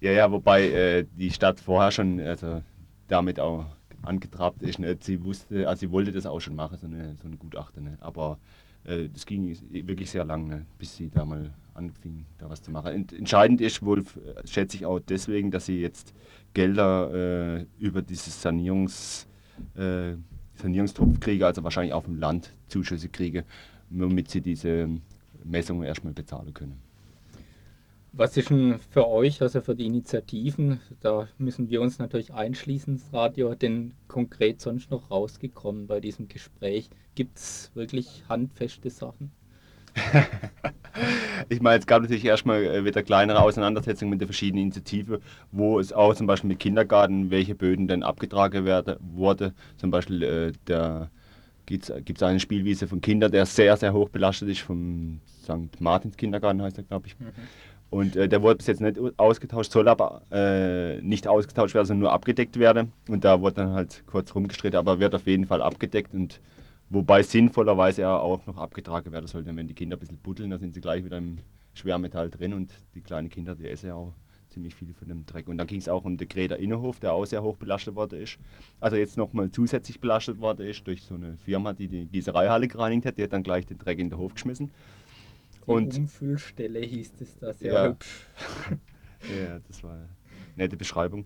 Ja, ja, wobei äh, die Stadt vorher schon, also damit auch angetrabt ist. Nicht? Sie wusste, also sie wollte das auch schon machen, so eine, so eine Gutachter. Nicht? Aber äh, das ging wirklich sehr lang, nicht? bis sie da mal anfing, da was zu machen. Ent entscheidend ist wohl, schätze ich auch deswegen, dass sie jetzt Gelder äh, über dieses Sanierungs, äh, Sanierungstopf kriegen, also wahrscheinlich auf dem Land Zuschüsse kriegen, womit sie diese Messungen erstmal bezahlen können. Was ist denn für euch, also für die Initiativen, da müssen wir uns natürlich einschließen ins Radio, denn konkret sonst noch rausgekommen bei diesem Gespräch? Gibt es wirklich handfeste Sachen? (laughs) ich meine, es gab natürlich erstmal äh, wieder kleinere Auseinandersetzungen mit den verschiedenen Initiativen, wo es auch zum Beispiel mit Kindergarten, welche Böden denn abgetragen werde, wurde. Zum Beispiel äh, der gibt es eine Spielwiese von Kindern, der sehr, sehr hoch belastet ist, vom St. Martins Kindergarten heißt er, glaube ich. Mhm. Und äh, der wurde bis jetzt nicht ausgetauscht, soll aber äh, nicht ausgetauscht werden, sondern nur abgedeckt werden. Und da wurde dann halt kurz rumgestritten, aber wird auf jeden Fall abgedeckt. Und wobei sinnvollerweise ja auch noch abgetragen werden sollte, wenn die Kinder ein bisschen buddeln, dann sind sie gleich wieder im Schwermetall drin und die kleinen Kinder, die essen ja auch ziemlich viel von dem Dreck. Und dann ging es auch um den Greder Innenhof, der auch sehr hoch belastet worden ist. Also jetzt nochmal zusätzlich belastet worden ist durch so eine Firma, die die Gießereihalle gereinigt hat. Die hat dann gleich den Dreck in den Hof geschmissen. Die und Umfüllstelle hieß es da sehr ja. hübsch. (laughs) ja, das war eine nette Beschreibung.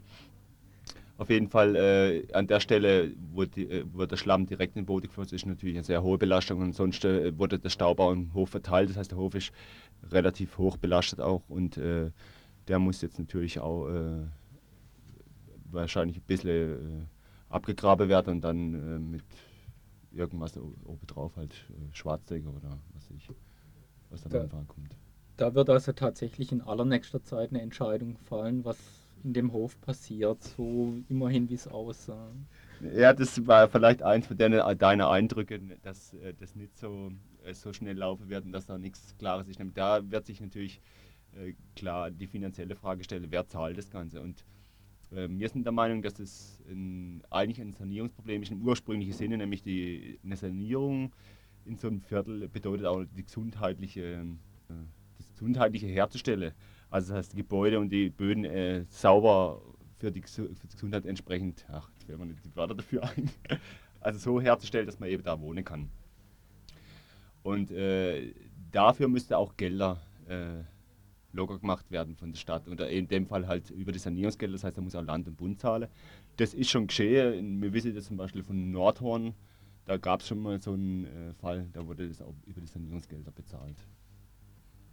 Auf jeden Fall äh, an der Stelle, wo, die, äh, wo, der Schlamm direkt in den Boden geflossen ist, natürlich eine sehr hohe Belastung. Und ansonsten äh, wurde der Staubau im Hof verteilt. Das heißt, der Hof ist relativ hoch belastet auch. Und äh, der muss jetzt natürlich auch äh, wahrscheinlich ein bisschen äh, abgegraben wird und dann mit irgendwas obendrauf halt Schwarzdecker oder was ich, was dann da, einfach kommt. Da wird also tatsächlich in allernächster Zeit eine Entscheidung fallen, was in dem Hof passiert, so immerhin wie es aussah. Ja, das war vielleicht eins von deiner, deiner Eindrücke, dass äh, das nicht so, äh, so schnell laufen wird und dass da nichts Klares ist. Da wird sich natürlich äh, klar die finanzielle Frage stellen, wer zahlt das Ganze. Und äh, wir sind der Meinung, dass das ein, eigentlich ein Sanierungsproblem ist im ursprünglichen Sinne, nämlich die, eine Sanierung in so einem Viertel bedeutet auch die gesundheitliche, äh, das gesundheitliche herzustellen. Also das heißt, die Gebäude und die Böden äh, sauber für die, für die, Gesundheit entsprechend, ach, jetzt fällt mir nicht die Wörter dafür ein, (laughs) also so herzustellen, dass man eben da wohnen kann. Und äh, dafür müsste auch Gelder äh, locker gemacht werden von der Stadt. Oder in dem Fall halt über die Sanierungsgelder, das heißt, da muss auch Land und Bund zahlen. Das ist schon geschehen. Wir wissen das zum Beispiel von Nordhorn, da gab es schon mal so einen äh, Fall, da wurde das auch über die Sanierungsgelder bezahlt.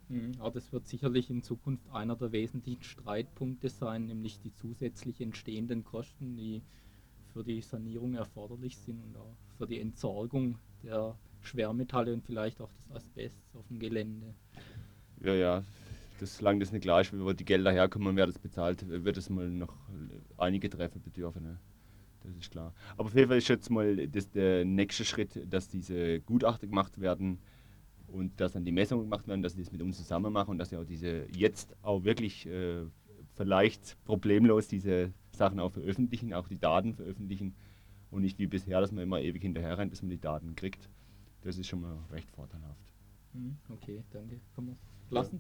Mhm, aber das wird sicherlich in Zukunft einer der wesentlichen Streitpunkte sein, nämlich die zusätzlich entstehenden Kosten, die für die Sanierung erforderlich sind und auch für die Entsorgung der Schwermetalle und vielleicht auch des Asbests auf dem Gelände. Ja, ja, das, solange das nicht ist, wo die Gelder herkommen wer das bezahlt, wird es mal noch einige Treffen bedürfen. Ne? Das ist klar. Aber auf jeden Fall ist jetzt mal das der nächste Schritt, dass diese Gutachten gemacht werden und dass dann die Messungen gemacht werden, dass sie das mit uns zusammen machen und dass sie auch diese jetzt auch wirklich äh, vielleicht problemlos diese Sachen auch veröffentlichen, auch die Daten veröffentlichen und nicht wie bisher, dass man immer ewig hinterher rennt, bis man die Daten kriegt. Das ist schon mal recht vorteilhaft. Hm, okay, danke. Komm, lassen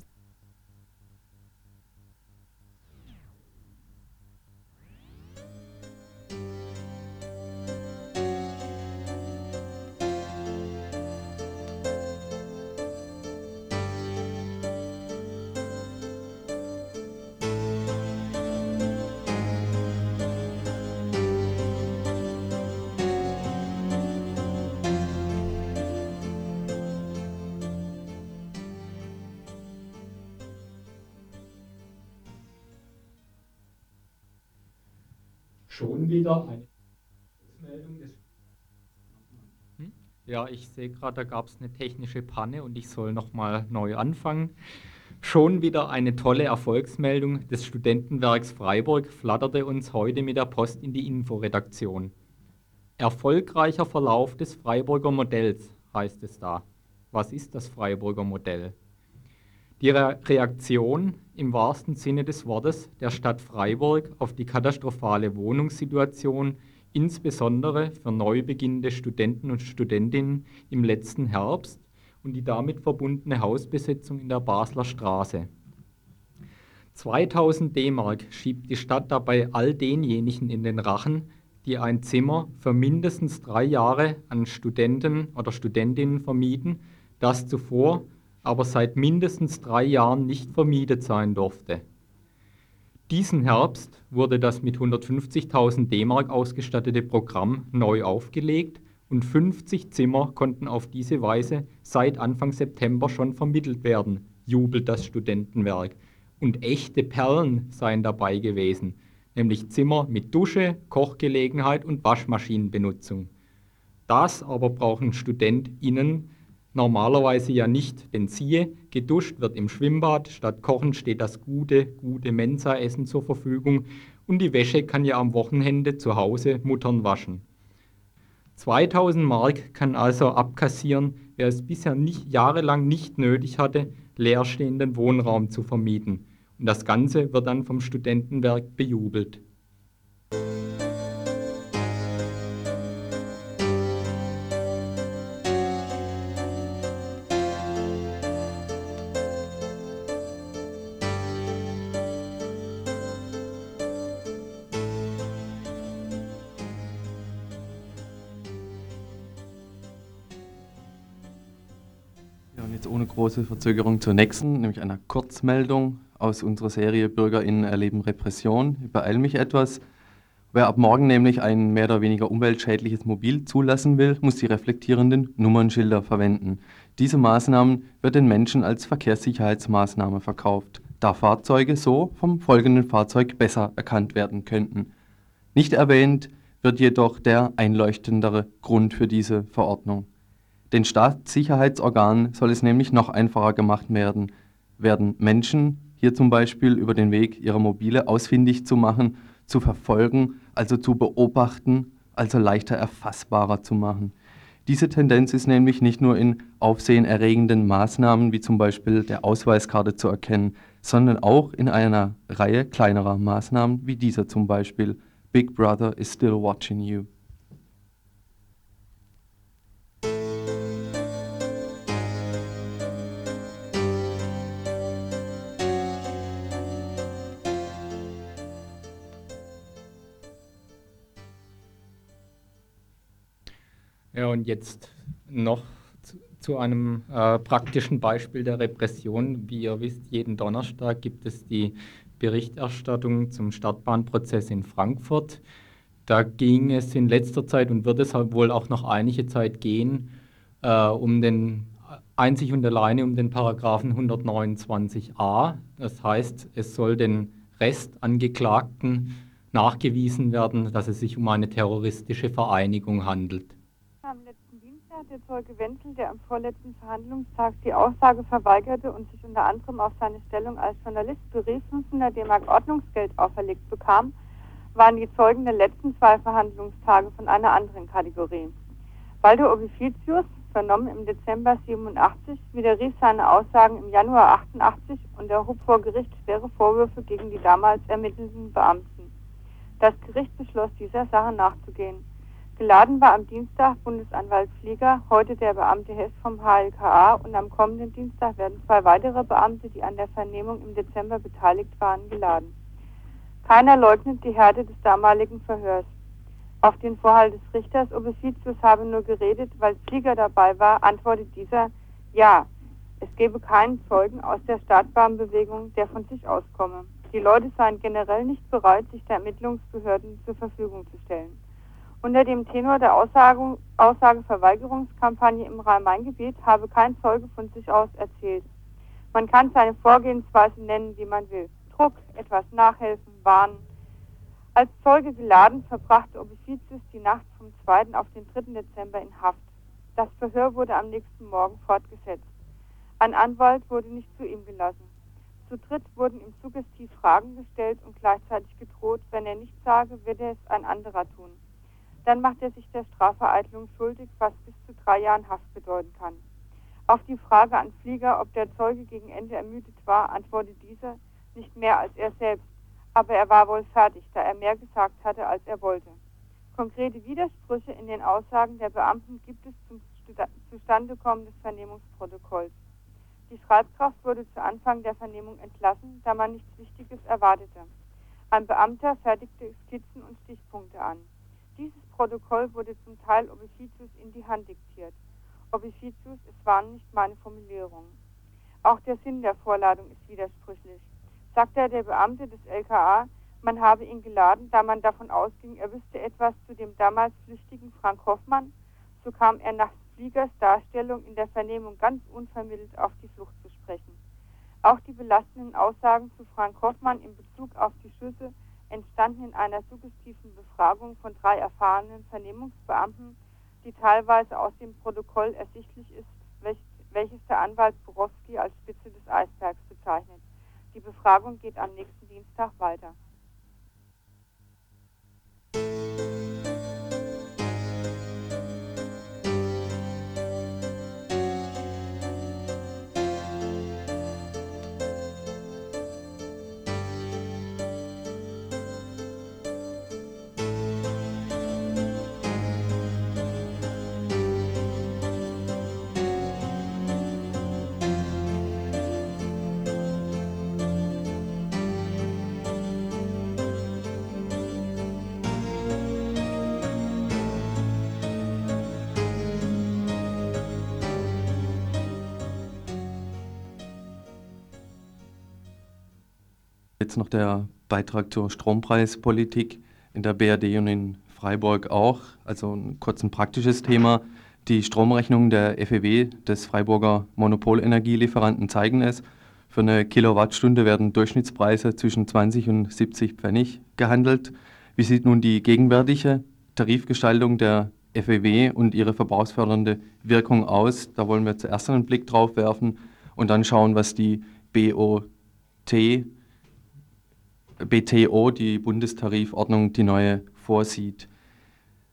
schon wieder eine Meldung des hm? ja, ich sehe gerade, da gab es eine technische Panne und ich soll nochmal neu anfangen. Schon wieder eine tolle Erfolgsmeldung des Studentenwerks Freiburg flatterte uns heute mit der Post in die Inforedaktion. Erfolgreicher Verlauf des Freiburger Modells heißt es da. Was ist das Freiburger Modell? Die Reaktion im wahrsten Sinne des Wortes der Stadt Freiburg auf die katastrophale Wohnungssituation, insbesondere für neu beginnende Studenten und Studentinnen im letzten Herbst und die damit verbundene Hausbesetzung in der Basler Straße. 2000 D-Mark schiebt die Stadt dabei all denjenigen in den Rachen, die ein Zimmer für mindestens drei Jahre an Studenten oder Studentinnen vermieten, das zuvor aber seit mindestens drei Jahren nicht vermietet sein durfte. Diesen Herbst wurde das mit 150.000 D-Mark ausgestattete Programm neu aufgelegt und 50 Zimmer konnten auf diese Weise seit Anfang September schon vermittelt werden, jubelt das Studentenwerk. Und echte Perlen seien dabei gewesen, nämlich Zimmer mit Dusche, Kochgelegenheit und Waschmaschinenbenutzung. Das aber brauchen StudentInnen normalerweise ja nicht, denn siehe, geduscht wird im Schwimmbad, statt Kochen steht das gute, gute Mensa-Essen zur Verfügung und die Wäsche kann ja am Wochenende zu Hause Muttern waschen. 2000 Mark kann also abkassieren, wer es bisher nicht, jahrelang nicht nötig hatte, leerstehenden Wohnraum zu vermieten. Und das Ganze wird dann vom Studentenwerk bejubelt. Große Verzögerung zur nächsten, nämlich einer Kurzmeldung aus unserer Serie BürgerInnen erleben Repression. Ich beeile mich etwas. Wer ab morgen nämlich ein mehr oder weniger umweltschädliches Mobil zulassen will, muss die reflektierenden Nummernschilder verwenden. Diese Maßnahmen wird den Menschen als Verkehrssicherheitsmaßnahme verkauft, da Fahrzeuge so vom folgenden Fahrzeug besser erkannt werden könnten. Nicht erwähnt wird jedoch der einleuchtendere Grund für diese Verordnung. Den Staatssicherheitsorganen soll es nämlich noch einfacher gemacht werden, werden Menschen hier zum Beispiel über den Weg ihrer Mobile ausfindig zu machen, zu verfolgen, also zu beobachten, also leichter erfassbarer zu machen. Diese Tendenz ist nämlich nicht nur in aufsehenerregenden Maßnahmen wie zum Beispiel der Ausweiskarte zu erkennen, sondern auch in einer Reihe kleinerer Maßnahmen wie dieser zum Beispiel Big Brother is still watching you. Ja, und jetzt noch zu, zu einem äh, praktischen Beispiel der Repression. Wie ihr wisst, jeden Donnerstag gibt es die Berichterstattung zum Startbahnprozess in Frankfurt. Da ging es in letzter Zeit und wird es wohl auch noch einige Zeit gehen, äh, um den einzig und alleine um den Paragraphen 129a. Das heißt, es soll den Restangeklagten nachgewiesen werden, dass es sich um eine terroristische Vereinigung handelt. Der Zeuge Wenzel, der am vorletzten Verhandlungstag die Aussage verweigerte und sich unter anderem auf seine Stellung als Journalist berief, 500 D-Mark Ordnungsgeld auferlegt bekam, waren die Zeugen der letzten zwei Verhandlungstage von einer anderen Kategorie. Waldo Ovificius, vernommen im Dezember 87, widerrief seine Aussagen im Januar 88 und erhob vor Gericht schwere Vorwürfe gegen die damals ermittelnden Beamten. Das Gericht beschloss, dieser Sache nachzugehen. Geladen war am Dienstag Bundesanwalt Flieger, heute der Beamte Hess vom HLKA und am kommenden Dienstag werden zwei weitere Beamte, die an der Vernehmung im Dezember beteiligt waren, geladen. Keiner leugnet die Härte des damaligen Verhörs. Auf den Vorhalt des Richters, Obeficius habe nur geredet, weil Flieger dabei war, antwortet dieser, ja, es gebe keinen Zeugen aus der Startbahnbewegung, der von sich auskomme. Die Leute seien generell nicht bereit, sich der Ermittlungsbehörden zur Verfügung zu stellen. Unter dem Tenor der Aussage, Aussageverweigerungskampagne im Rhein-Main-Gebiet habe kein Zeuge von sich aus erzählt. Man kann seine Vorgehensweise nennen, wie man will. Druck, etwas nachhelfen, warnen. Als Zeuge geladen verbrachte Obificius die Nacht vom 2. auf den 3. Dezember in Haft. Das Verhör wurde am nächsten Morgen fortgesetzt. Ein Anwalt wurde nicht zu ihm gelassen. Zu dritt wurden ihm suggestiv Fragen gestellt und gleichzeitig gedroht, wenn er nichts sage, werde es ein anderer tun dann macht er sich der Strafvereitlung schuldig, was bis zu drei Jahren Haft bedeuten kann. Auf die Frage an Flieger, ob der Zeuge gegen Ende ermüdet war, antwortet dieser nicht mehr als er selbst, aber er war wohl fertig, da er mehr gesagt hatte, als er wollte. Konkrete Widersprüche in den Aussagen der Beamten gibt es zum Zustandekommen des Vernehmungsprotokolls. Die Schreibkraft wurde zu Anfang der Vernehmung entlassen, da man nichts Wichtiges erwartete. Ein Beamter fertigte Skizzen und Stichpunkte an. Protokoll wurde zum Teil Obificius in die Hand diktiert. Obificius, es waren nicht meine Formulierungen. Auch der Sinn der Vorladung ist widersprüchlich. Sagte der Beamte des LKA, man habe ihn geladen, da man davon ausging, er wüsste etwas zu dem damals flüchtigen Frank Hoffmann, so kam er nach Fliegers Darstellung in der Vernehmung ganz unvermittelt auf die Flucht zu sprechen. Auch die belastenden Aussagen zu Frank Hoffmann in Bezug auf die Schüsse entstanden in einer suggestiven Befragung von drei erfahrenen Vernehmungsbeamten, die teilweise aus dem Protokoll ersichtlich ist, welches der Anwalt Borowski als Spitze des Eisbergs bezeichnet. Die Befragung geht am nächsten Dienstag weiter. Jetzt noch der Beitrag zur Strompreispolitik in der BRD und in Freiburg auch. Also ein kurz ein praktisches Thema. Die Stromrechnungen der FEW, des Freiburger Monopolenergielieferanten, zeigen es. Für eine Kilowattstunde werden Durchschnittspreise zwischen 20 und 70 Pfennig gehandelt. Wie sieht nun die gegenwärtige Tarifgestaltung der FEW und ihre verbrauchsfördernde Wirkung aus. Da wollen wir zuerst einen Blick drauf werfen und dann schauen, was die BOT, BTO, die Bundestarifordnung, die neue vorsieht.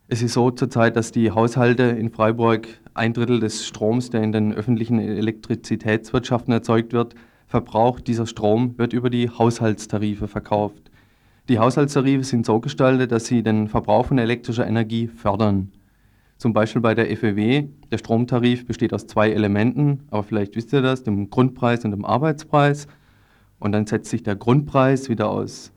Es ist so zurzeit, dass die Haushalte in Freiburg ein Drittel des Stroms, der in den öffentlichen Elektrizitätswirtschaften erzeugt wird, verbraucht. Dieser Strom wird über die Haushaltstarife verkauft. Die Haushaltstarife sind so gestaltet, dass sie den Verbrauch von elektrischer Energie fördern. Zum Beispiel bei der FEW, der Stromtarif besteht aus zwei Elementen, aber vielleicht wisst ihr das, dem Grundpreis und dem Arbeitspreis. Und dann setzt sich der Grundpreis wieder aus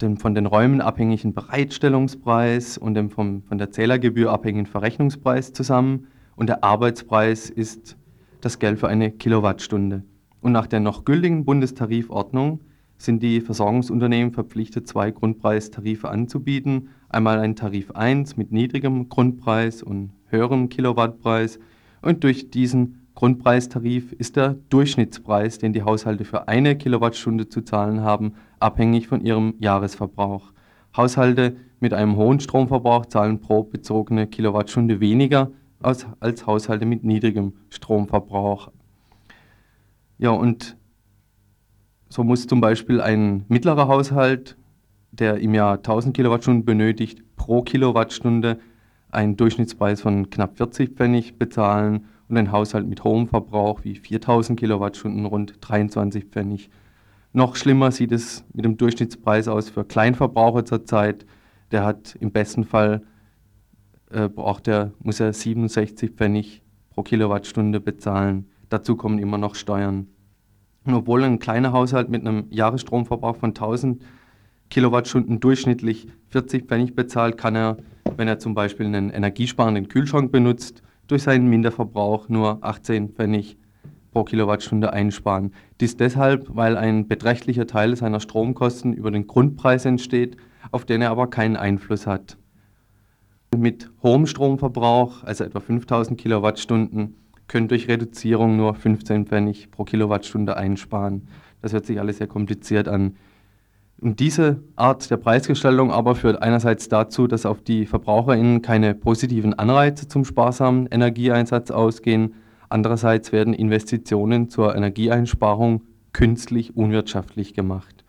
dem von den Räumen abhängigen Bereitstellungspreis und dem vom, von der Zählergebühr abhängigen Verrechnungspreis zusammen. Und der Arbeitspreis ist das Geld für eine Kilowattstunde. Und nach der noch gültigen Bundestarifordnung sind die Versorgungsunternehmen verpflichtet, zwei Grundpreistarife anzubieten. Einmal einen Tarif 1 mit niedrigem Grundpreis und höherem Kilowattpreis. Und durch diesen Grundpreistarif ist der Durchschnittspreis, den die Haushalte für eine Kilowattstunde zu zahlen haben, abhängig von ihrem Jahresverbrauch. Haushalte mit einem hohen Stromverbrauch zahlen pro bezogene Kilowattstunde weniger als, als Haushalte mit niedrigem Stromverbrauch. Ja, und so muss zum Beispiel ein mittlerer Haushalt, der im Jahr 1000 Kilowattstunden benötigt, pro Kilowattstunde einen Durchschnittspreis von knapp 40 Pfennig bezahlen und ein Haushalt mit hohem Verbrauch wie 4000 Kilowattstunden rund 23 Pfennig. Noch schlimmer sieht es mit dem Durchschnittspreis aus für Kleinverbraucher zurzeit. Der hat im besten Fall, äh, braucht er, muss er 67 Pfennig pro Kilowattstunde bezahlen. Dazu kommen immer noch Steuern. Und obwohl ein kleiner Haushalt mit einem Jahresstromverbrauch von 1000 Kilowattstunden durchschnittlich 40 Pfennig bezahlt, kann er, wenn er zum Beispiel einen energiesparenden Kühlschrank benutzt, durch seinen Minderverbrauch nur 18 Pfennig pro Kilowattstunde einsparen. Dies deshalb, weil ein beträchtlicher Teil seiner Stromkosten über den Grundpreis entsteht, auf den er aber keinen Einfluss hat. Mit hohem Stromverbrauch, also etwa 5000 Kilowattstunden, können durch Reduzierung nur 15 Pfennig pro Kilowattstunde einsparen. Das hört sich alles sehr kompliziert an. Und diese Art der Preisgestaltung aber führt einerseits dazu, dass auf die VerbraucherInnen keine positiven Anreize zum sparsamen Energieeinsatz ausgehen. Andererseits werden Investitionen zur Energieeinsparung künstlich unwirtschaftlich gemacht.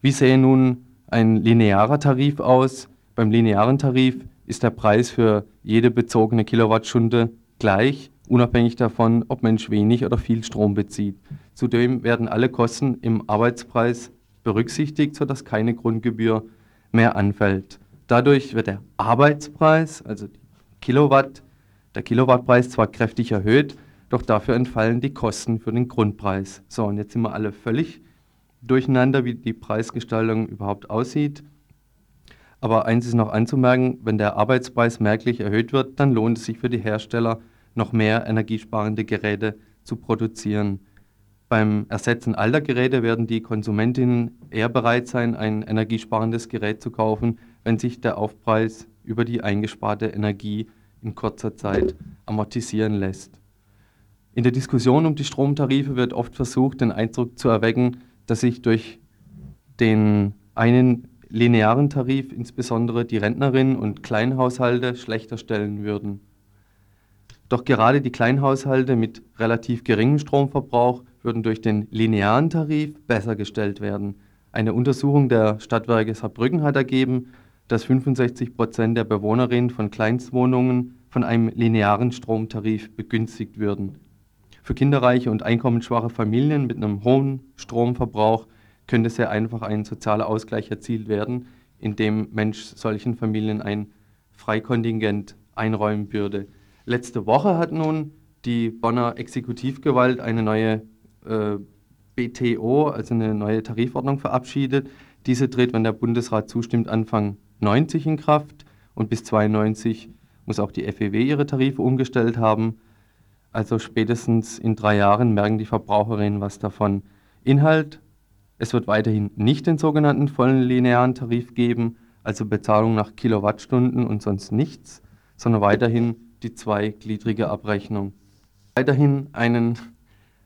Wie sähe nun ein linearer Tarif aus? Beim linearen Tarif ist der Preis für jede bezogene Kilowattstunde gleich, unabhängig davon, ob Mensch wenig oder viel Strom bezieht. Zudem werden alle Kosten im Arbeitspreis berücksichtigt, sodass keine Grundgebühr mehr anfällt. Dadurch wird der Arbeitspreis, also Kilowatt, der Kilowattpreis zwar kräftig erhöht, doch dafür entfallen die Kosten für den Grundpreis. So, und jetzt sind wir alle völlig durcheinander, wie die Preisgestaltung überhaupt aussieht. Aber eins ist noch anzumerken, wenn der Arbeitspreis merklich erhöht wird, dann lohnt es sich für die Hersteller, noch mehr energiesparende Geräte zu produzieren. Beim Ersetzen alter Geräte werden die Konsumentinnen eher bereit sein, ein energiesparendes Gerät zu kaufen, wenn sich der Aufpreis über die eingesparte Energie in kurzer Zeit amortisieren lässt. In der Diskussion um die Stromtarife wird oft versucht, den Eindruck zu erwecken, dass sich durch den einen linearen Tarif insbesondere die Rentnerinnen und Kleinhaushalte schlechter stellen würden. Doch gerade die Kleinhaushalte mit relativ geringem Stromverbrauch würden durch den linearen Tarif besser gestellt werden. Eine Untersuchung der Stadtwerke Saarbrücken hat ergeben, dass 65 Prozent der Bewohnerinnen von Kleinstwohnungen von einem linearen Stromtarif begünstigt würden. Für kinderreiche und einkommensschwache Familien mit einem hohen Stromverbrauch könnte sehr einfach ein sozialer Ausgleich erzielt werden, indem Mensch solchen Familien ein Freikontingent einräumen würde. Letzte Woche hat nun die Bonner Exekutivgewalt eine neue BTO, also eine neue Tarifordnung, verabschiedet. Diese tritt, wenn der Bundesrat zustimmt, Anfang 90 in Kraft und bis 92 muss auch die FEW ihre Tarife umgestellt haben. Also spätestens in drei Jahren merken die Verbraucherinnen was davon. Inhalt, es wird weiterhin nicht den sogenannten vollen linearen Tarif geben, also Bezahlung nach Kilowattstunden und sonst nichts, sondern weiterhin die zweigliedrige Abrechnung. Weiterhin einen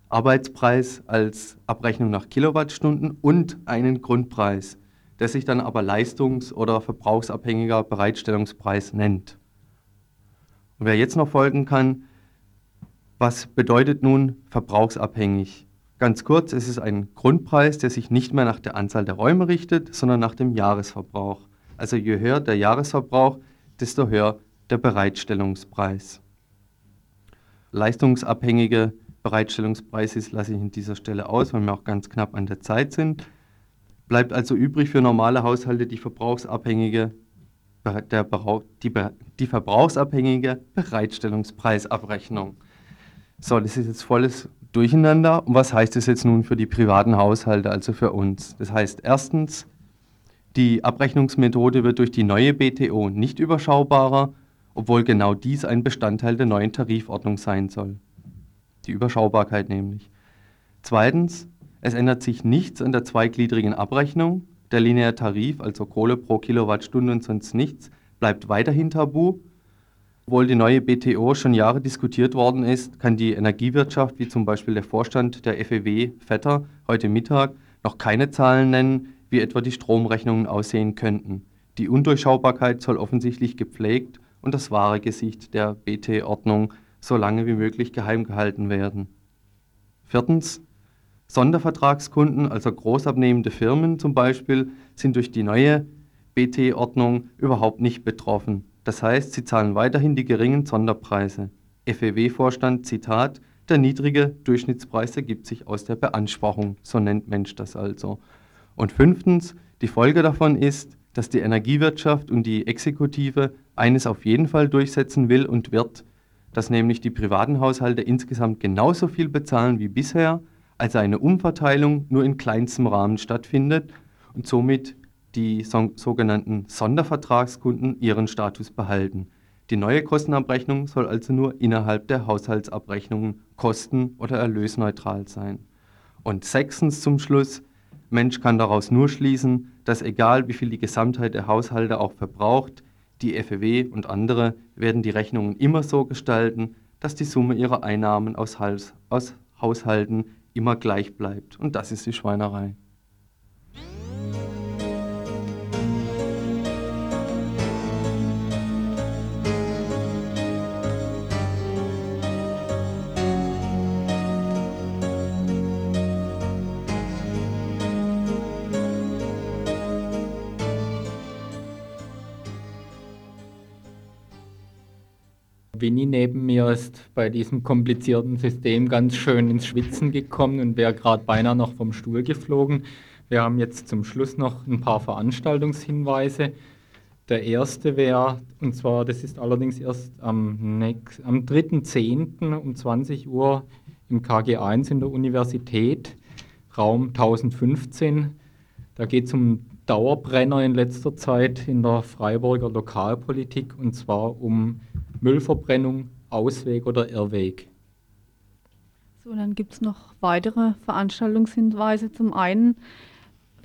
Arbeitspreis als Abrechnung nach Kilowattstunden und einen Grundpreis. der sich dann aber leistungs- oder verbrauchsabhängiger Bereitstellungspreis nennt. Und wer jetzt noch folgen kann, was bedeutet nun verbrauchsabhängig? Ganz kurz, es ist ein Grundpreis, der sich nicht mehr nach der Anzahl der Räume richtet, sondern nach dem Jahresverbrauch. Also je höher der Jahresverbrauch, desto höher der Bereitstellungspreis. Leistungsabhängige Bereitstellungspreise lasse ich an dieser Stelle aus, weil wir auch ganz knapp an der Zeit sind. Bleibt also übrig für normale Haushalte die verbrauchsabhängige, der, die, die verbrauchsabhängige Bereitstellungspreisabrechnung. So, das ist jetzt volles Durcheinander. Und was heißt das jetzt nun für die privaten Haushalte, also für uns? Das heißt erstens, die Abrechnungsmethode wird durch die neue BTO nicht überschaubarer, obwohl genau dies ein Bestandteil der neuen Tarifordnung sein soll. Die Überschaubarkeit nämlich. Zweitens, es ändert sich nichts an der zweigliedrigen Abrechnung. Der lineare Tarif, also Kohle pro Kilowattstunde und sonst nichts, bleibt weiterhin tabu. Obwohl die neue BTO schon Jahre diskutiert worden ist, kann die Energiewirtschaft, wie zum Beispiel der Vorstand der FEW Vetter heute Mittag, noch keine Zahlen nennen, wie etwa die Stromrechnungen aussehen könnten. Die Undurchschaubarkeit soll offensichtlich gepflegt und das wahre Gesicht der BT-Ordnung so lange wie möglich geheim gehalten werden. Viertens, Sondervertragskunden, also großabnehmende Firmen zum Beispiel, sind durch die neue BT-Ordnung überhaupt nicht betroffen. Das heißt, sie zahlen weiterhin die geringen Sonderpreise. FEW-Vorstand, Zitat, der niedrige Durchschnittspreis ergibt sich aus der Beanspruchung, so nennt Mensch das also. Und fünftens, die Folge davon ist, dass die Energiewirtschaft und die Exekutive eines auf jeden Fall durchsetzen will und wird, dass nämlich die privaten Haushalte insgesamt genauso viel bezahlen wie bisher, also eine Umverteilung nur in kleinstem Rahmen stattfindet und somit die so, sogenannten Sondervertragskunden ihren Status behalten. Die neue Kostenabrechnung soll also nur innerhalb der Haushaltsabrechnungen kosten- oder erlösneutral sein. Und sechstens zum Schluss, Mensch kann daraus nur schließen, dass egal wie viel die Gesamtheit der Haushalte auch verbraucht, die FEW und andere werden die Rechnungen immer so gestalten, dass die Summe ihrer Einnahmen aus, Hals, aus Haushalten immer gleich bleibt. Und das ist die Schweinerei. Winnie neben mir ist bei diesem komplizierten System ganz schön ins Schwitzen gekommen und wäre gerade beinahe noch vom Stuhl geflogen. Wir haben jetzt zum Schluss noch ein paar Veranstaltungshinweise. Der erste wäre, und zwar, das ist allerdings erst am, am 3.10. um 20 Uhr im KG1 in der Universität, Raum 1015. Da geht es um Dauerbrenner in letzter Zeit in der Freiburger Lokalpolitik und zwar um Müllverbrennung, Ausweg oder Irrweg. So, dann gibt es noch weitere Veranstaltungshinweise. Zum einen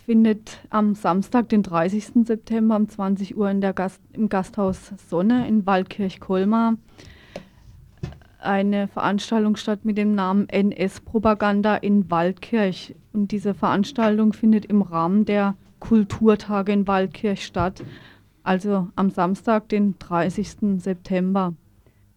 findet am Samstag, den 30. September um 20 Uhr in der Gast, im Gasthaus Sonne in Waldkirch-Kolmar eine Veranstaltung statt mit dem Namen NS-Propaganda in Waldkirch. Und diese Veranstaltung findet im Rahmen der Kulturtage in Waldkirch statt also am Samstag, den 30. September.